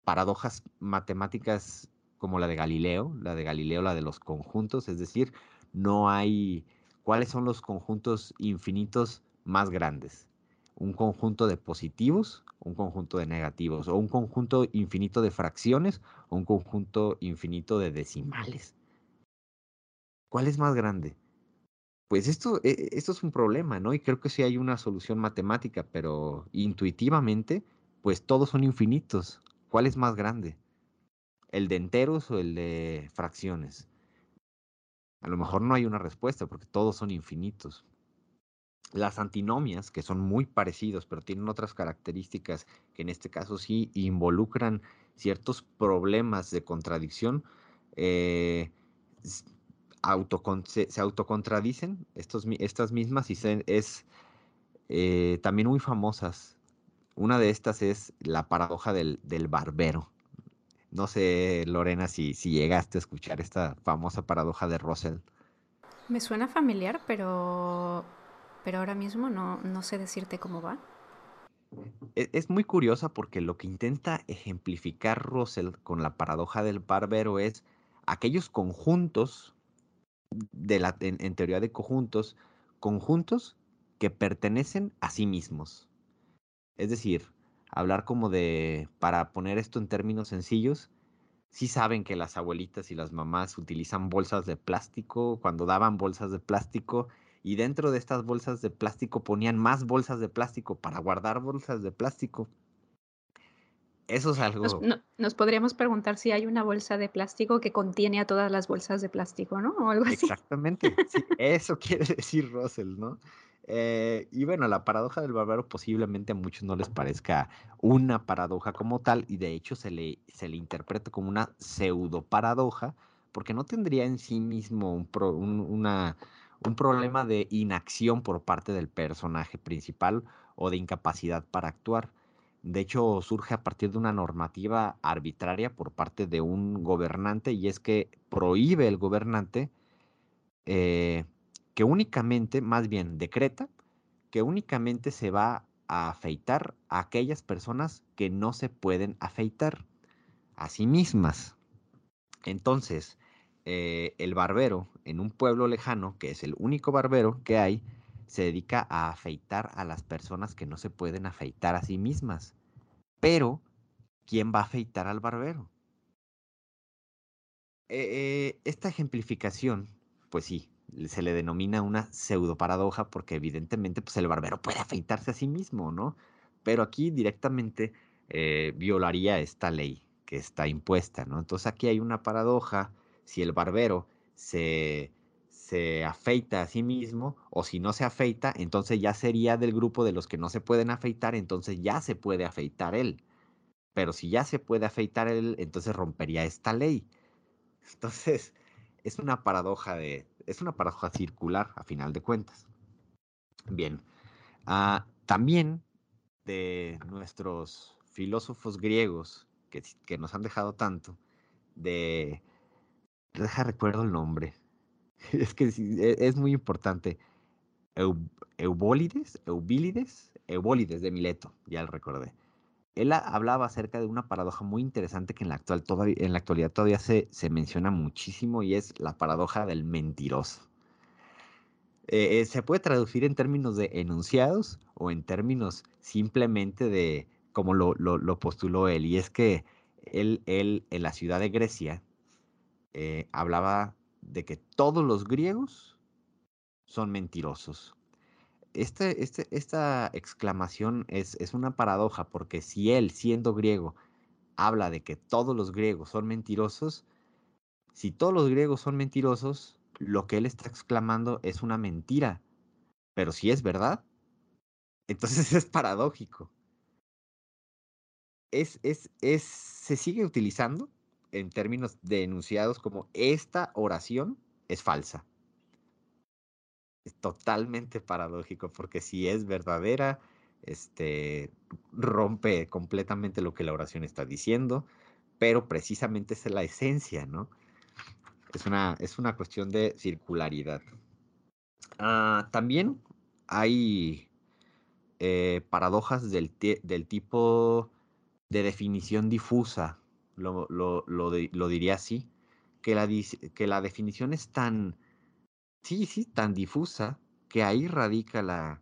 paradojas matemáticas como la de Galileo, la de Galileo, la de los conjuntos, es decir, no hay cuáles son los conjuntos infinitos más grandes. Un conjunto de positivos, un conjunto de negativos, o un conjunto infinito de fracciones, o un conjunto infinito de decimales. ¿Cuál es más grande? Pues esto, e, esto es un problema, ¿no? Y creo que sí hay una solución matemática, pero intuitivamente, pues todos son infinitos. ¿Cuál es más grande? ¿El de enteros o el de fracciones? A lo mejor no hay una respuesta porque todos son infinitos. Las antinomias, que son muy parecidos, pero tienen otras características que en este caso sí involucran ciertos problemas de contradicción, eh, se, autocontradicen estos, estas mismas y es eh, también muy famosas. Una de estas es la paradoja del barbero. No sé, Lorena, si, si llegaste a escuchar esta famosa paradoja de Russell. Me suena familiar, pero, pero ahora mismo no, no sé decirte cómo va. E, es, muy curiosa porque lo que intenta ejemplificar Russell con la paradoja del barbero es aquellos conjuntos, de la, en teoría de conjuntos, conjuntos que pertenecen a sí mismos. Es decir, hablar como de, para poner esto en términos sencillos, sí saben que las abuelitas y las mamás utilizan bolsas de plástico cuando daban bolsas de plástico y dentro de estas bolsas de plástico ponían más bolsas de plástico para guardar bolsas de plástico. Eso es algo... Nos, no, nos, podríamos preguntar si hay una bolsa de plástico que contiene a todas las bolsas de plástico, ¿no? O algo así. Exactamente, sí, eso quiere <laughs> decir Russell, ¿no? Eh, y bueno, la paradoja del barbero posiblemente a muchos no les parezca una paradoja como tal, y de hecho se le, se le interpreta como una pseudo paradoja, porque no tendría en sí mismo un, pro, un, una, un problema de inacción por parte del personaje principal o de incapacidad para actuar. De hecho, surge a partir de una normativa arbitraria por parte de un gobernante y es que prohíbe el gobernante eh, que únicamente, más bien decreta, que únicamente se va a afeitar a aquellas personas que no se pueden afeitar a sí mismas. Entonces, eh, el barbero en un pueblo lejano, que es el único barbero que hay, se dedica a afeitar a las personas que no se pueden afeitar a sí mismas. Pero, ¿quién va a afeitar al barbero? Eh, eh, esta ejemplificación, pues sí, se le denomina una pseudo paradoja porque evidentemente pues, el barbero puede afeitarse a sí mismo, ¿no? Pero aquí directamente violaría esta ley que está impuesta, ¿no? Entonces aquí hay una paradoja, si el barbero se, se afeita a sí mismo o si no se afeita, entonces ya sería del grupo de los que no se pueden afeitar, entonces ya se puede afeitar él. Pero si ya se puede afeitar él, entonces rompería esta ley. Entonces, <laughs> es una paradoja de, es una paradoja circular a final de cuentas. Bien, uh, también de nuestros filósofos griegos que, que, nos han dejado tanto, de, deja recuerdo el nombre, <laughs> es que e, es muy importante, Eubólides, Eubílides, Eubólides de Mileto, ya lo recordé. Él hablaba acerca de una paradoja muy interesante que en la, actual, todavía, en la actualidad todavía se, se, menciona muchísimo y es la paradoja del mentiroso. Eh, eh, se puede traducir en términos de enunciados o en términos simplemente de como lo, lo, lo postuló él. Y es que él, él en la ciudad de Grecia eh, hablaba de que todos los griegos son mentirosos este, este, esta exclamación es, es una paradoja, porque si él, siendo griego, habla de que todos los griegos son mentirosos, si todos los griegos son mentirosos, lo que él está exclamando es una mentira. Pero si es verdad, entonces <laughs> es paradójico. Es, es, es, se sigue utilizando en términos de enunciados como esta oración es falsa es totalmente paradójico, porque si es verdadera, este, rompe completamente lo que la oración está diciendo, pero precisamente es la esencia, ¿no? Es una, es una cuestión de circularidad. Ah, también hay eh, paradojas del, del, tipo de definición difusa, lo, lo, lo diría así, que la, que la definición es tan Sí, sí, tan difusa que ahí radica la,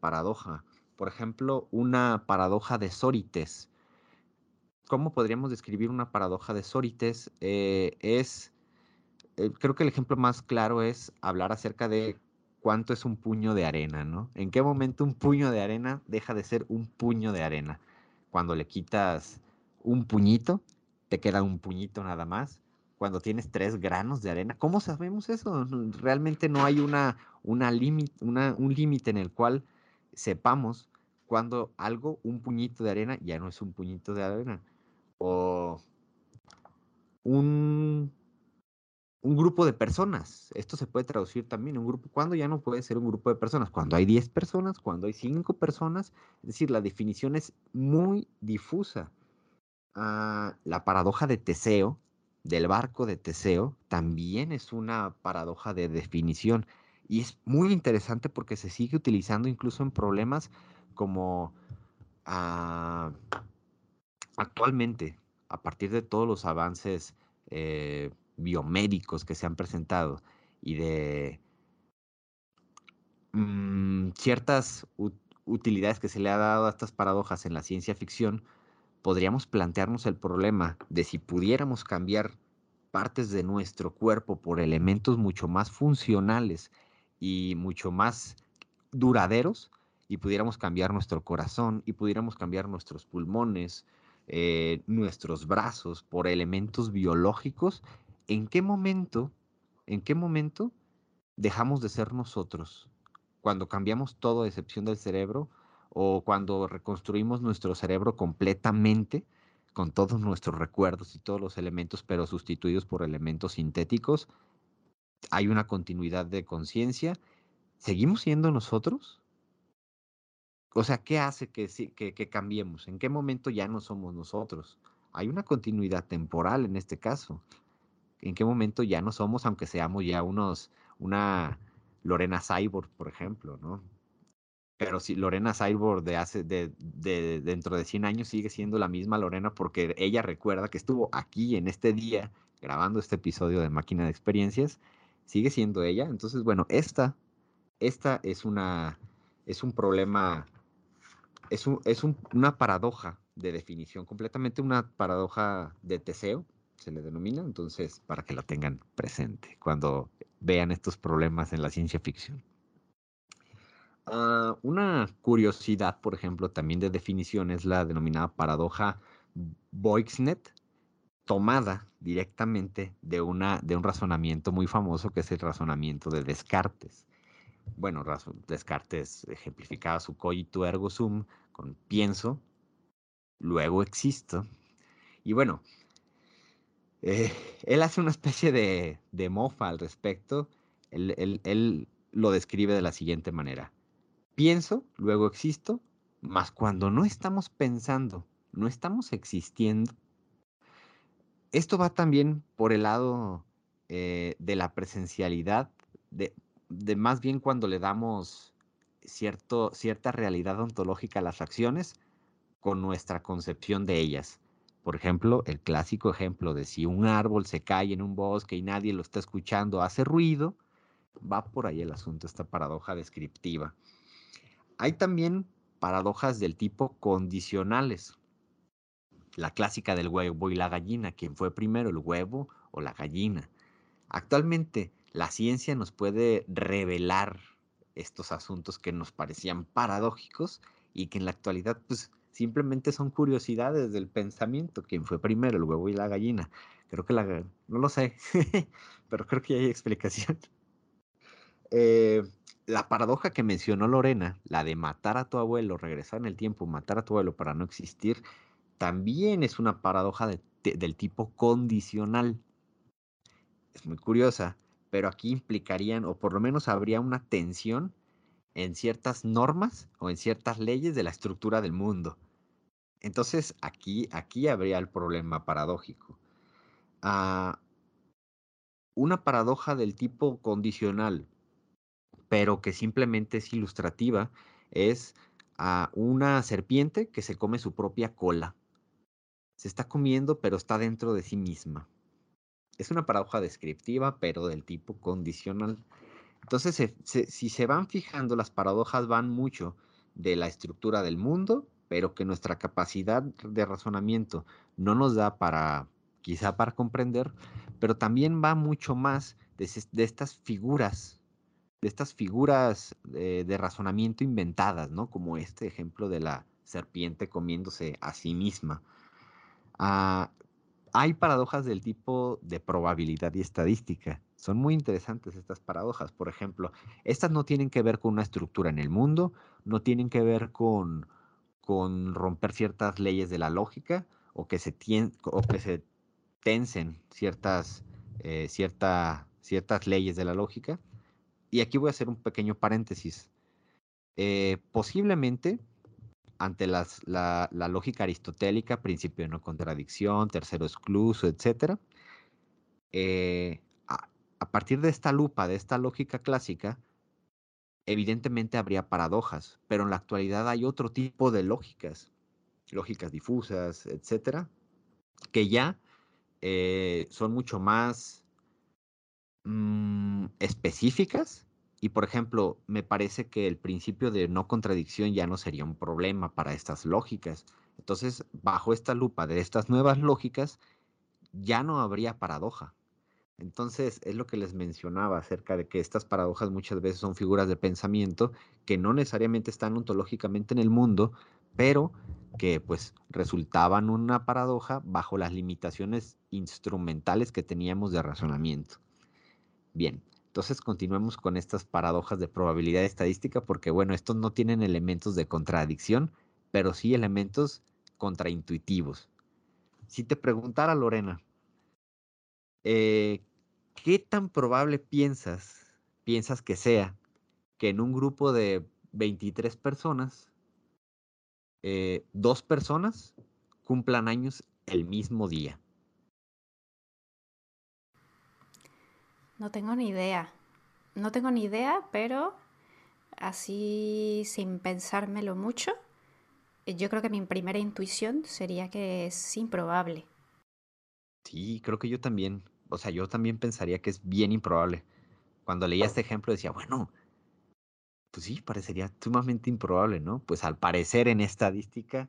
paradoja. Por ejemplo, una paradoja de Sórites. ¿Cómo podríamos describir una paradoja de Sórites? Eh, es, eh, creo que el ejemplo más claro es hablar acerca de cuánto es un puño de arena, ¿no? ¿En qué momento un puño de arena deja de ser un puño de arena? Cuando le quitas un puñito, te queda un puñito nada más cuando tienes tres granos de arena. ¿Cómo sabemos eso? Realmente no hay una, una, una un límite en el cual sepamos cuando algo, un puñito de arena, ya no es un puñito de arena. O un, un grupo de personas. Esto se puede traducir también. Un grupo, ¿cuándo ya no puede ser un grupo de personas? Cuando hay 10 personas, cuando hay 5 personas. Es decir, la definición es muy difusa. Ah, la paradoja de Teseo del barco de Teseo también es una paradoja de definición. Y es muy interesante porque se sigue utilizando incluso en problemas como ah, actualmente, a partir de todos los avances eh, biomédicos que se han presentado y de mm, ciertas utilidades que se le ha dado a estas paradojas en la ciencia ficción, podríamos plantearnos el problema de si pudiéramos cambiar partes de nuestro cuerpo por elementos mucho más funcionales y mucho más duraderos y pudiéramos cambiar nuestro corazón y pudiéramos cambiar nuestros pulmones, eh, nuestros brazos, por elementos biológicos, ¿en qué momento, en qué momento dejamos de ser nosotros? Cuando cambiamos todo a excepción del cerebro o cuando reconstruimos nuestro cerebro completamente con todos nuestros recuerdos y todos los elementos, pero sustituidos por elementos sintéticos, hay una continuidad de conciencia. ¿Seguimos siendo nosotros? O sea, ¿qué hace que, que, cambiemos? ¿En qué momento ya no somos nosotros? Hay una continuidad temporal en este caso. ¿En qué momento ya no somos, aunque seamos ya unos, una Lorena Cyborg, por ejemplo, ¿no? Pero si Lorena Cyborg de hace, de, de, dentro de 100 años sigue siendo la misma Lorena porque ella recuerda que estuvo aquí en este día grabando este episodio de Máquina de Experiencias, sigue siendo ella. Entonces, bueno, esta, esta es una, es un problema es, una paradoja de definición, completamente una paradoja de Teseo, se le denomina, entonces para que la tengan presente cuando vean estos problemas en la ciencia ficción. Ah, una curiosidad, por ejemplo, también de definición es la denominada paradoja Boixnet, tomada directamente de, una, de un razonamiento muy famoso que es el razonamiento de Descartes bueno, Descartes ejemplificaba su cogito ergo sum con pienso, luego existo. Y bueno, eh, él hace una especie de, de mofa al respecto. Él, lo describe de la siguiente manera. Pienso, luego existo, mas cuando no estamos pensando, no estamos existiendo. Esto va también por el lado eh, de la presencialidad, de, más bien cuando le damos cierta realidad ontológica a las acciones con nuestra concepción de ellas. Por ejemplo, el clásico ejemplo de si un árbol se cae en un bosque y nadie lo está escuchando, hace ruido, va por ahí el asunto, esta paradoja descriptiva. Hay también paradojas del tipo condicionales. La clásica del huevo y la gallina, ¿quién fue primero, el huevo o la gallina? Actualmente, la ciencia nos puede revelar estos asuntos que nos parecían paradójicos y que en la actualidad pues simplemente son curiosidades del pensamiento, quién fue primero, el huevo y la gallina. Creo que la... no lo sé, <laughs> pero creo que hay explicación. Eh, la paradoja que mencionó Lorena, la de matar a tu abuelo, regresar en el tiempo, matar a tu abuelo para no existir, también es una paradoja del tipo condicional. Es muy curiosa pero aquí implicarían, o por lo menos habría una tensión en ciertas normas o en ciertas leyes de la estructura del mundo. Entonces aquí, aquí habría el problema paradójico. Ah, una paradoja del tipo condicional, pero que simplemente es ilustrativa, es a una serpiente que se come su propia cola. Se está comiendo, pero está dentro de sí misma. Es una paradoja descriptiva, pero del tipo condicional. Entonces, si se van fijando, las paradojas van mucho de la estructura del mundo, pero que nuestra capacidad de razonamiento no nos da para, quizá para comprender, pero también va mucho más de, estas figuras, de estas figuras eh, de, razonamiento inventadas, ¿no? Como este ejemplo de la serpiente comiéndose a sí misma. Ah, hay paradojas del tipo de probabilidad y estadística. Son muy interesantes estas paradojas. Por ejemplo, estas no tienen que ver con una estructura en el mundo, no tienen que ver con, con romper ciertas leyes de la lógica o que se, o que se tensen ciertas, eh, ciertas leyes de la lógica. Y aquí voy a hacer un pequeño paréntesis. Eh, posiblemente ante la, lógica aristotélica, principio de no contradicción, tercero excluso, etc., eh, a, partir de esta lupa, de esta lógica clásica, evidentemente habría paradojas, pero en la actualidad hay otro tipo de lógicas, lógicas difusas, etc., que ya eh, son mucho más mm, específicas y por ejemplo, me parece que el principio de no contradicción ya no sería un problema para estas lógicas. Entonces, bajo esta lupa de estas nuevas lógicas, ya no habría paradoja. Entonces, es lo que les mencionaba acerca de que estas paradojas muchas veces son figuras de pensamiento que no necesariamente están ontológicamente en el mundo, pero que pues resultaban una paradoja bajo las limitaciones instrumentales que teníamos de razonamiento. Bien, entonces continuemos con estas paradojas de probabilidad estadística porque bueno, estos no tienen elementos de contradicción, pero sí elementos contraintuitivos. Si te preguntara Lorena, eh, ¿qué tan probable piensas, piensas que sea que en un grupo de 23 personas, eh, dos personas cumplan años el mismo día? No tengo ni idea. No tengo ni idea, pero así sin pensármelo mucho, yo creo que mi primera intuición sería que es improbable. Sí, creo que yo también o sea, yo también pensaría que es bien improbable. Cuando leía este ejemplo decía, bueno, pues sí, parecería sumamente improbable, ¿no? Pues al parecer en estadística,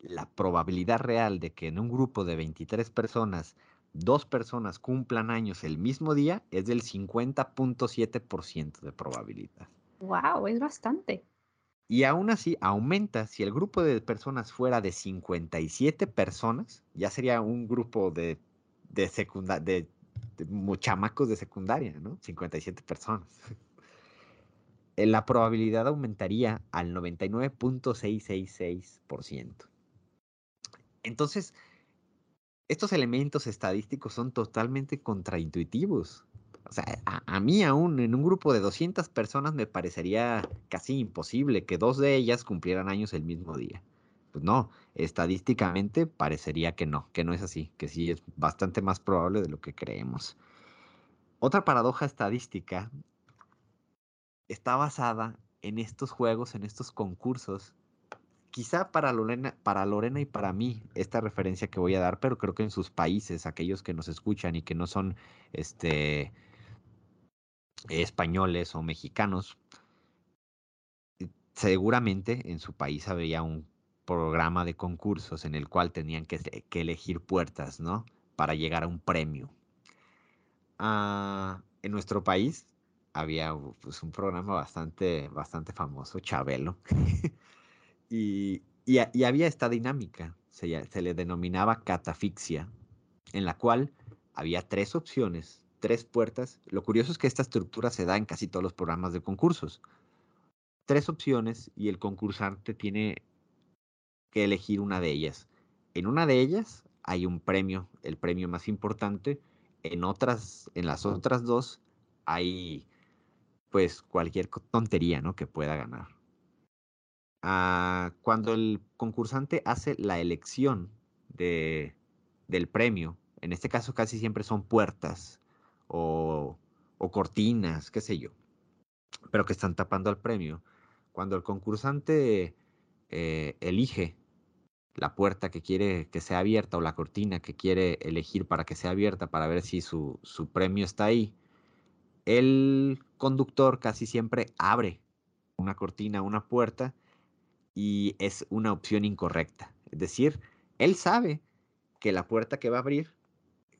la probabilidad real de que en un grupo de 23 personas, dos personas cumplan años el mismo día es del 50.7% de probabilidad. ¡Wow! Es bastante. Y aún así aumenta, si el grupo de personas fuera de 57 personas, ya sería un grupo de, de, de chamacos de secundaria, ¿no? 57 personas. <laughs> Eh, la probabilidad aumentaría al 99.666%. Entonces, estos elementos estadísticos son totalmente contraintuitivos. O sea, a, mí aún en un grupo de 200 personas me parecería casi imposible que dos de ellas cumplieran años el mismo día. Pues no, estadísticamente parecería que no, que no es así, que sí es bastante más probable de lo que creemos. Otra paradoja estadística está basada en estos juegos, en estos concursos. Quizá para Lorena, para Lorena y para mí, esta referencia que voy a dar, pero creo que en sus países, aquellos que nos escuchan y que no son este, españoles o mexicanos, seguramente en su país había un programa de concursos en el cual tenían que, que elegir puertas, ¿no? Para llegar a un premio. Ah, en nuestro país había pues, un programa bastante, bastante famoso, Chabelo, <laughs> y, había esta dinámica, se, se le denominaba catafixia, en la cual había tres opciones, tres puertas. Lo curioso es que esta estructura se da en casi todos los programas de concursos. Tres opciones y el concursante tiene que elegir una de ellas. En una de ellas hay un premio, el premio más importante. En otras, en las otras dos hay pues cualquier tontería, ¿no? Que pueda ganar. Cuando el concursante hace la elección de, del premio, en este caso casi siempre son puertas o, o cortinas, qué sé yo, pero que están tapando al premio. Cuando el concursante eh, elige la puerta que quiere que sea abierta o la cortina que quiere elegir para que sea abierta para ver si su, su premio está ahí, el conductor casi siempre abre una cortina, una puerta y es una opción incorrecta. Es decir, él sabe que la puerta que va a abrir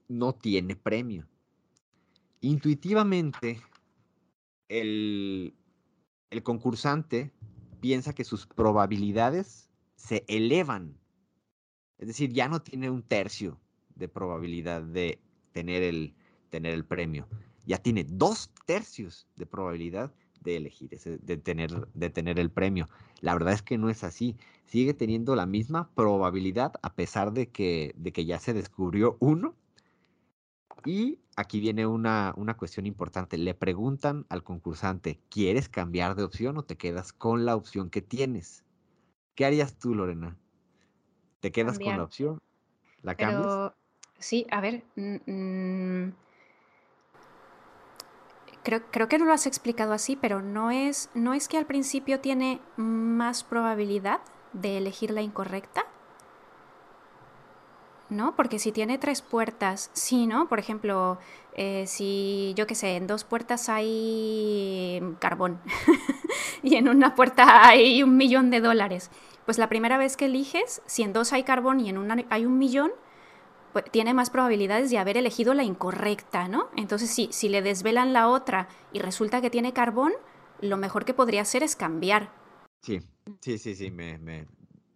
no tiene premio. Intuitivamente, el, el concursante piensa que sus probabilidades se elevan. Es decir, ya no tiene un tercio de probabilidad de tener el, tener el premio. Ya tiene dos tercios de probabilidad de elegir, de, tener, de tener el premio. La verdad es que no es así. Sigue teniendo la misma probabilidad a pesar de que, de que ya se descubrió uno. Y aquí viene una, una cuestión importante. Le preguntan al concursante, ¿quieres cambiar de opción o te quedas con la opción que tienes? ¿Qué harías tú, Lorena? ¿Te quedas con la opción? ¿La cambias? sí, a ver. Mm, creo, creo, que no lo has explicado así, pero no es, no es que al principio tiene más probabilidad de elegir la incorrecta. ¿no? Porque si tiene tres puertas, sí, ¿no? Por ejemplo, eh, si yo qué sé, en dos puertas hay carbón <laughs> y en una puerta hay un millón de dólares, pues la primera vez que eliges, si en dos hay carbón y en una hay un millón, pues, tiene más probabilidades de haber elegido la incorrecta, ¿no? Entonces, si, si le desvelan la otra y resulta que tiene carbón, lo mejor que podría hacer es cambiar. Sí, sí, sí, sí, me,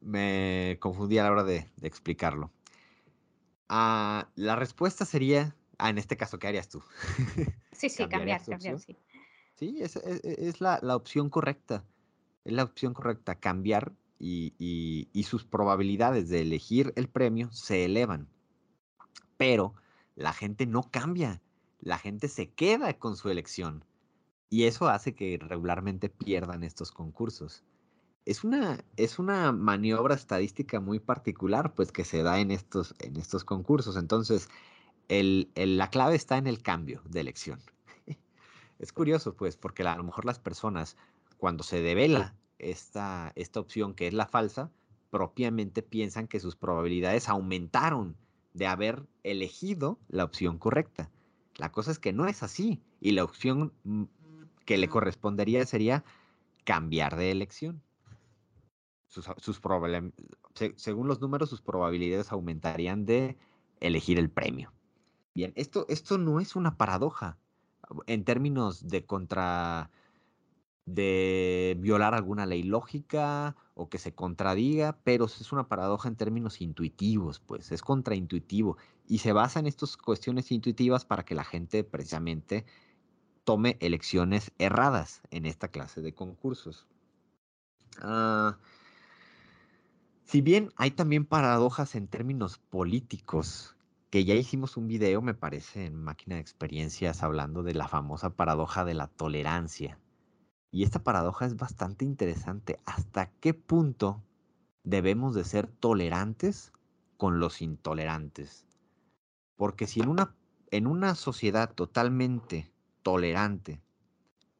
me, confundí a la hora de, explicarlo. Ah, la respuesta sería, ah, en este caso, ¿qué harías tú? <laughs> Sí, sí, cambiar, cambiar, sí. Sí, es, es, la, la, opción correcta. Es la opción correcta, cambiar y, y, y sus probabilidades de elegir el premio se elevan. Pero la gente no cambia, la gente se queda con su elección. Y eso hace que regularmente pierdan estos concursos. Es una, es una maniobra estadística muy particular, pues que se da en estos, en estos concursos. Entonces, el, la clave está en el cambio de elección. <laughs> es curioso, pues, porque a lo mejor las personas, cuando se devela esta, esta opción que es la falsa, propiamente piensan que sus probabilidades aumentaron de haber elegido la opción correcta. La cosa es que no es así y la opción mm, que le correspondería sería cambiar de elección. Sus, según los números, sus probabilidades aumentarían de elegir el premio. Bien, esto, esto no es una paradoja en términos de contra de violar alguna ley lógica o que se contradiga, pero es una paradoja en términos intuitivos, pues es contraintuitivo y se basa en estas cuestiones intuitivas para que la gente precisamente tome elecciones erradas en esta clase de concursos. Ah, si bien hay también paradojas en términos políticos, que ya hicimos un video, me parece, en Máquina de Experiencias, hablando de la famosa paradoja de la tolerancia. Y esta paradoja es bastante interesante. ¿Hasta qué punto debemos de ser tolerantes con los intolerantes? Porque si en una, en una sociedad totalmente tolerante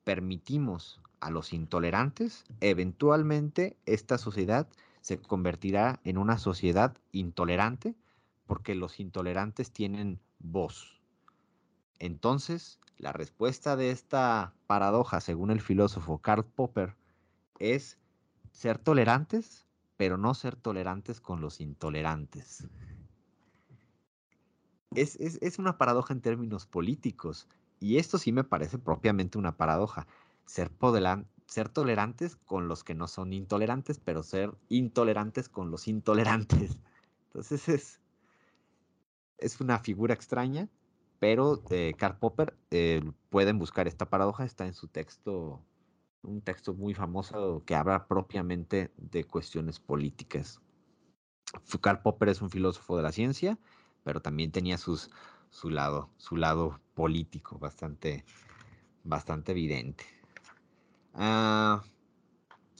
permitimos a los intolerantes, eventualmente esta sociedad se convertirá en una sociedad intolerante porque los intolerantes tienen voz. Entonces, la respuesta de esta paradoja, según el filósofo Karl Popper, es ser tolerantes, pero no ser tolerantes con los intolerantes. Es, es una paradoja en términos políticos, y esto sí me parece propiamente una paradoja. Ser, ser tolerantes con los que no son intolerantes, pero ser intolerantes con los intolerantes. <laughs> Entonces es, es una figura extraña, pero eh, Karl Popper eh, pueden buscar esta paradoja, está en su texto, un texto muy famoso que habla propiamente de cuestiones políticas. Karl Popper es un filósofo de la ciencia, pero también tenía sus, su lado, su lado político bastante, bastante evidente. Ah,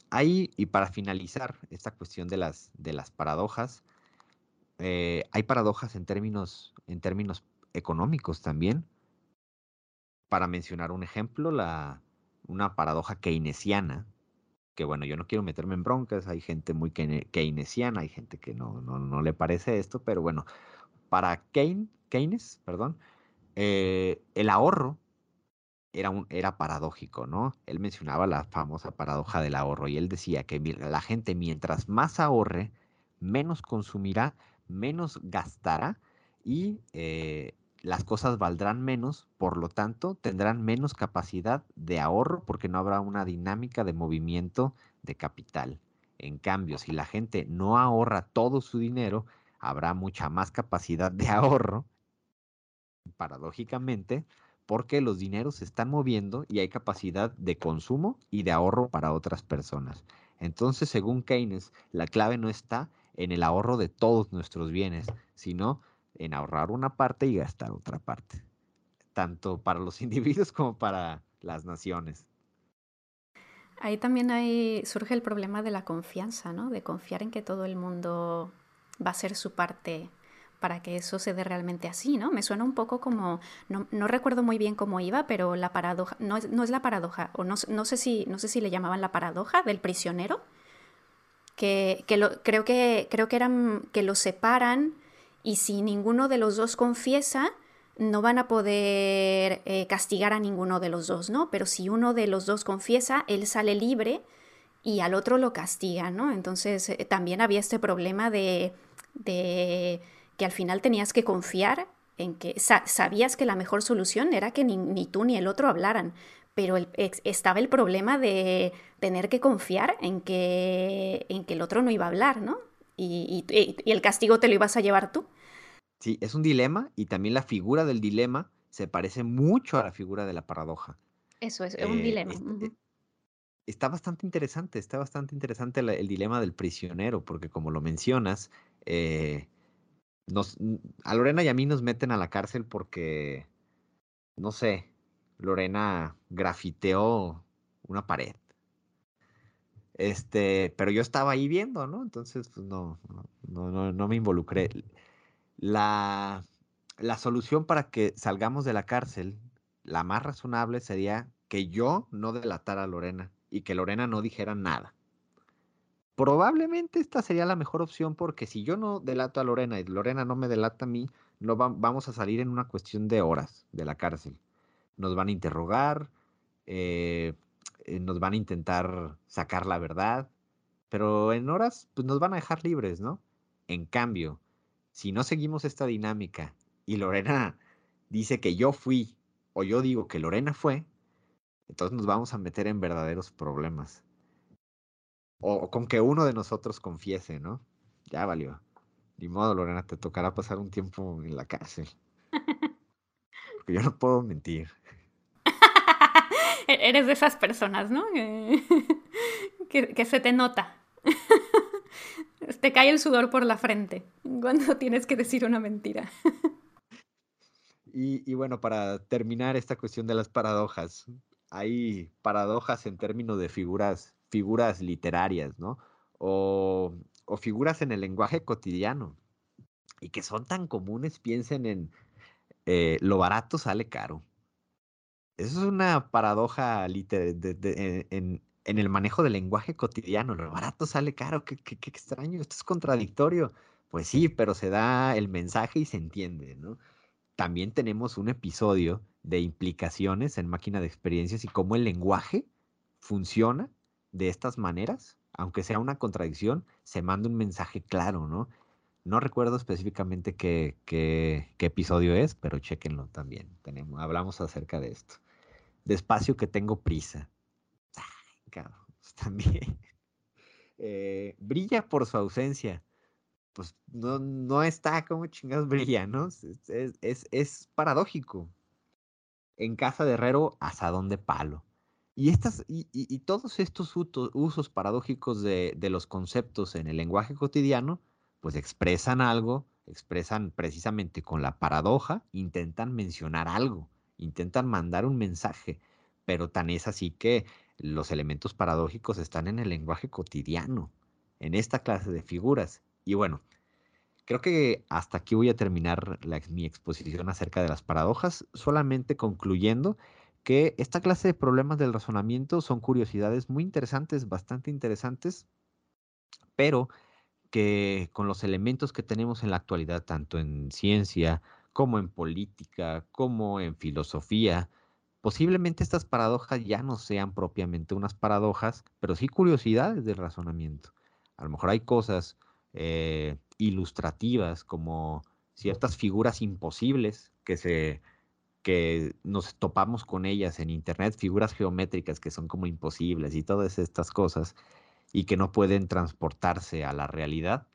ahí, y para finalizar esta cuestión de las, de las paradojas, eh, hay paradojas en términos, en términos económicos también. Para mencionar un ejemplo, la, una paradoja keynesiana, que bueno, yo no quiero meterme en broncas, hay gente muy keynesiana, hay gente que no, no, no le parece esto, pero bueno, para Keynes, perdón, eh, el ahorro era, un, era paradójico, ¿no? Él mencionaba la famosa paradoja del ahorro y él decía que la gente mientras más ahorre, menos consumirá, menos gastará y eh, las cosas valdrán menos, por lo tanto tendrán menos capacidad de ahorro porque no habrá una dinámica de movimiento de capital. En cambio, si la gente no ahorra todo su dinero, habrá mucha más capacidad de <laughs> ahorro, paradójicamente, porque los dineros se están moviendo y hay capacidad de consumo y de ahorro para otras personas. Entonces, según Keynes, la clave no está en el ahorro de todos nuestros bienes, sino en ahorrar una parte y gastar otra parte, tanto para los <laughs> individuos como para las naciones. Ahí también hay, surge el problema de la confianza, ¿no? De confiar en que todo el mundo va a ser su parte para que eso se dé realmente así, ¿no? Me suena un poco como, no, recuerdo muy bien cómo iba, pero la paradoja, no no es la paradoja, o no, no, sé si, no sé si le llamaban la paradoja del prisionero, que, que lo, creo, que, creo que eran que lo separan y si ninguno de los dos confiesa, no van a poder eh, castigar a ninguno de los dos, ¿no? Pero si uno de los dos confiesa, él sale libre y al otro lo castiga, ¿no? Entonces eh, también había este problema de, de que al final tenías que confiar en que sabías que la mejor solución era que ni, tú ni el otro hablaran, pero estaba el problema de tener que confiar en que, en que el otro no iba a hablar, ¿no? Y, y, el castigo te lo ibas a llevar tú. Sí, es un dilema y también la figura del dilema se parece mucho a la figura de la paradoja. Eso es, es un dilema. Eh, está bastante interesante, está bastante interesante el, dilema del prisionero, porque como lo mencionas, eh, nos, a Lorena y a mí nos meten a la cárcel porque, no sé, Lorena grafiteó una pared. Este, pero yo estaba ahí viendo, ¿no? Entonces, pues no, no, no, no me involucré. La, la solución para que salgamos de la cárcel, la más razonable sería que yo no delatara a Lorena y que Lorena no dijera nada. Probablemente esta sería la mejor opción porque si yo no delato a Lorena y Lorena no me delata a mí, no vamos a salir en una cuestión de horas de la cárcel. Nos van a interrogar, eh, eh, nos van a intentar sacar la verdad, pero en horas pues nos van a dejar libres, ¿no? En cambio, si no seguimos esta dinámica y Lorena dice que yo fui o yo digo que Lorena fue, entonces nos vamos a meter en verdaderos problemas. O, con que uno de nosotros confiese, ¿no? Ya valió. Ni modo, Lorena, te tocará pasar un tiempo en la cárcel. <laughs> Porque yo no puedo mentir. Eres de esas personas, ¿no? que, <laughs> se te nota. <laughs> te cae el sudor por la frente cuando tienes que decir una mentira. y, bueno, para terminar esta cuestión de las paradojas, hay paradojas en términos de figuras, figuras literarias, ¿no? O, figuras en el lenguaje cotidiano y que son tan comunes, piensen en eh, lo barato sale caro. Eso es una paradoja en, el manejo del lenguaje cotidiano. Lo barato sale caro, qué, qué, qué extraño, esto es contradictorio. Pues sí, pero se da el mensaje y se entiende, ¿no? También tenemos un episodio de implicaciones en máquina de experiencias y cómo el lenguaje funciona de estas maneras, aunque sea una contradicción, se manda un mensaje claro, ¿no? No recuerdo específicamente qué, qué, episodio es, pero chequenlo también. Tenemos, hablamos acerca de esto. Despacio que tengo prisa. Ay, también. <laughs> Eh, brilla por su ausencia. Pues no, no está como chingados brilla, ¿no? Es, es paradójico en casa de herrero, asadón de palo. Y, estas, y, todos estos usos paradójicos de, los conceptos en el lenguaje cotidiano, pues expresan algo, expresan precisamente con la paradoja, intentan mencionar algo, intentan mandar un mensaje, pero tan es así que los elementos paradójicos están en el lenguaje cotidiano, en esta clase de figuras. Y bueno, Creo que hasta aquí voy a terminar mi exposición acerca de las paradojas, solamente concluyendo que esta clase de problemas del razonamiento son curiosidades muy interesantes, bastante interesantes, pero que con los elementos que tenemos en la actualidad, tanto en ciencia como en política, como en filosofía, posiblemente estas paradojas ya no sean propiamente unas paradojas, pero sí curiosidades del razonamiento. A lo mejor hay cosas eh, ilustrativas, como ciertas figuras imposibles que se que nos topamos con ellas en internet, figuras geométricas que son como imposibles y todas estas cosas y que no pueden transportarse a la realidad,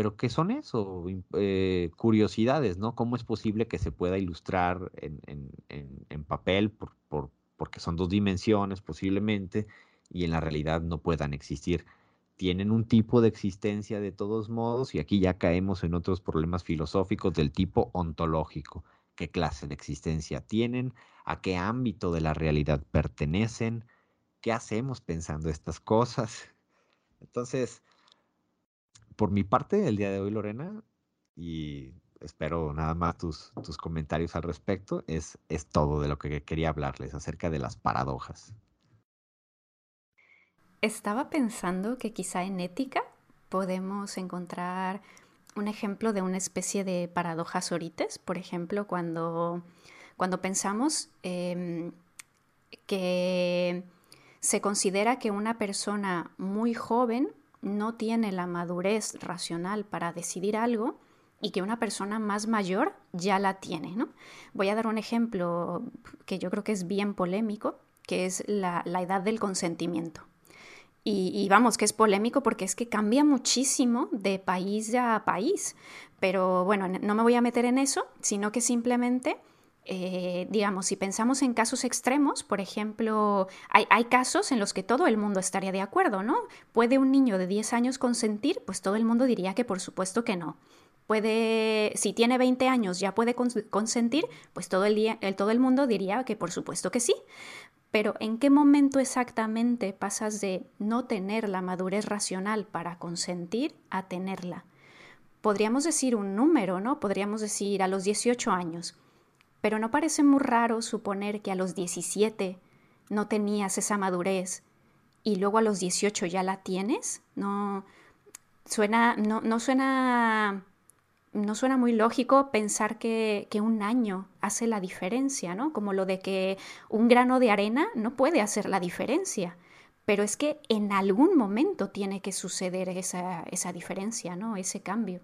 pero que son eso, eh, curiosidades, ¿no? ¿Cómo es posible que se pueda ilustrar en, en, papel por, por, porque son dos dimensiones posiblemente y en la realidad no puedan existir? tienen un tipo de existencia de todos modos y aquí ya caemos en otros problemas filosóficos del tipo ontológico. ¿Qué clase de existencia tienen? ¿A qué ámbito de la realidad pertenecen? ¿Qué hacemos pensando estas cosas? <laughs> Entonces, por mi parte, el día de hoy, Lorena, y espero nada más tus, tus comentarios al respecto, es, es todo de lo que quería hablarles acerca de las paradojas. Estaba pensando que quizá en ética podemos encontrar un ejemplo de una especie de paradojas orites, por ejemplo, cuando, cuando pensamos em, que se considera que una persona muy joven no tiene la madurez racional para decidir algo, y que una persona más mayor ya la tiene. ¿no? Voy a dar un ejemplo que yo creo que es bien polémico, que es la, edad del consentimiento. Y, vamos, que es polémico porque es que cambia muchísimo de país a país. Pero bueno, no me voy a meter en eso, sino que simplemente eh, digamos, si pensamos en casos extremos, por ejemplo, hay, hay, casos en los que todo el mundo estaría de acuerdo, ¿no? ¿Puede un niño de 10 años consentir? Pues todo el mundo diría que por supuesto que no puede, si tiene 20 años ya puede consentir, pues todo el, día, todo el mundo diría que por supuesto que sí. Pero ¿en qué momento exactamente pasas de no tener la madurez racional para consentir a tenerla? Podríamos decir un número, ¿no? Podríamos decir a los 18 años. Pero ¿no parece muy raro suponer que a los 17 no tenías esa madurez y luego a los 18 ya la tienes? No suena no, no suena no suena muy lógico pensar que, un año hace la diferencia, ¿no? Como lo de que un grano de arena no puede hacer la diferencia. Pero es que en algún momento tiene que suceder esa, esa diferencia, ¿no? Ese cambio.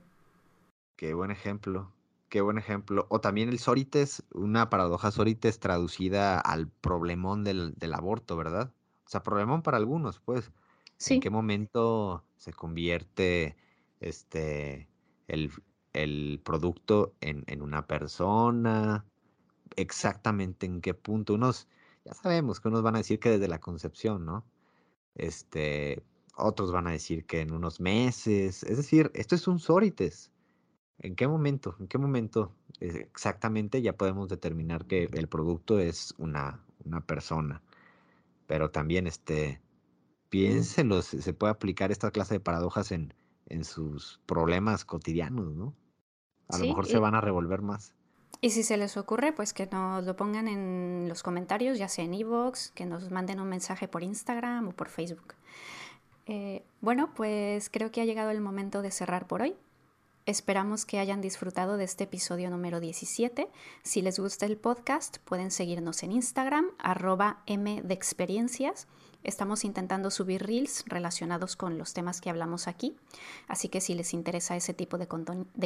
Qué buen ejemplo, qué buen ejemplo. O también el Sorites, una paradoja Sorites traducida al problemón del, del aborto, ¿verdad? O sea, problemón para algunos, pues. Sí. ¿En qué momento se convierte este el, el producto en, una persona, exactamente en qué punto. Unos, ya sabemos que unos van a decir que desde la concepción, ¿no? Este, otros van a decir que en unos meses. Es decir, esto es un sórites. ¿En qué momento? ¿En qué momento exactamente ya podemos determinar que el producto es una, una persona? Pero también, este, piénselo, se puede aplicar esta clase de paradojas en, en sus problemas cotidianos, ¿no? A lo mejor se van a revolver más. Y si se les ocurre, pues que nos lo pongan en los comentarios, ya sea en iVoox, que nos manden un mensaje por Instagram o por Facebook. Eh, bueno, pues creo que ha llegado el momento de cerrar por hoy. Esperamos que hayan disfrutado de este episodio número 17. Si les gusta el podcast, pueden seguirnos en Instagram, arroba M de experiencias Estamos intentando subir reels relacionados con los temas que hablamos aquí, así que si les interesa ese tipo de,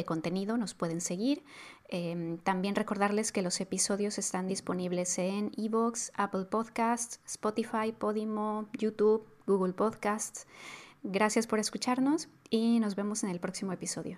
contenido nos pueden seguir. Em, también recordarles que los episodios están disponibles en Evox, Apple Podcasts, Spotify, Podimo, YouTube, Google Podcasts. Gracias por escucharnos y nos vemos en el próximo episodio.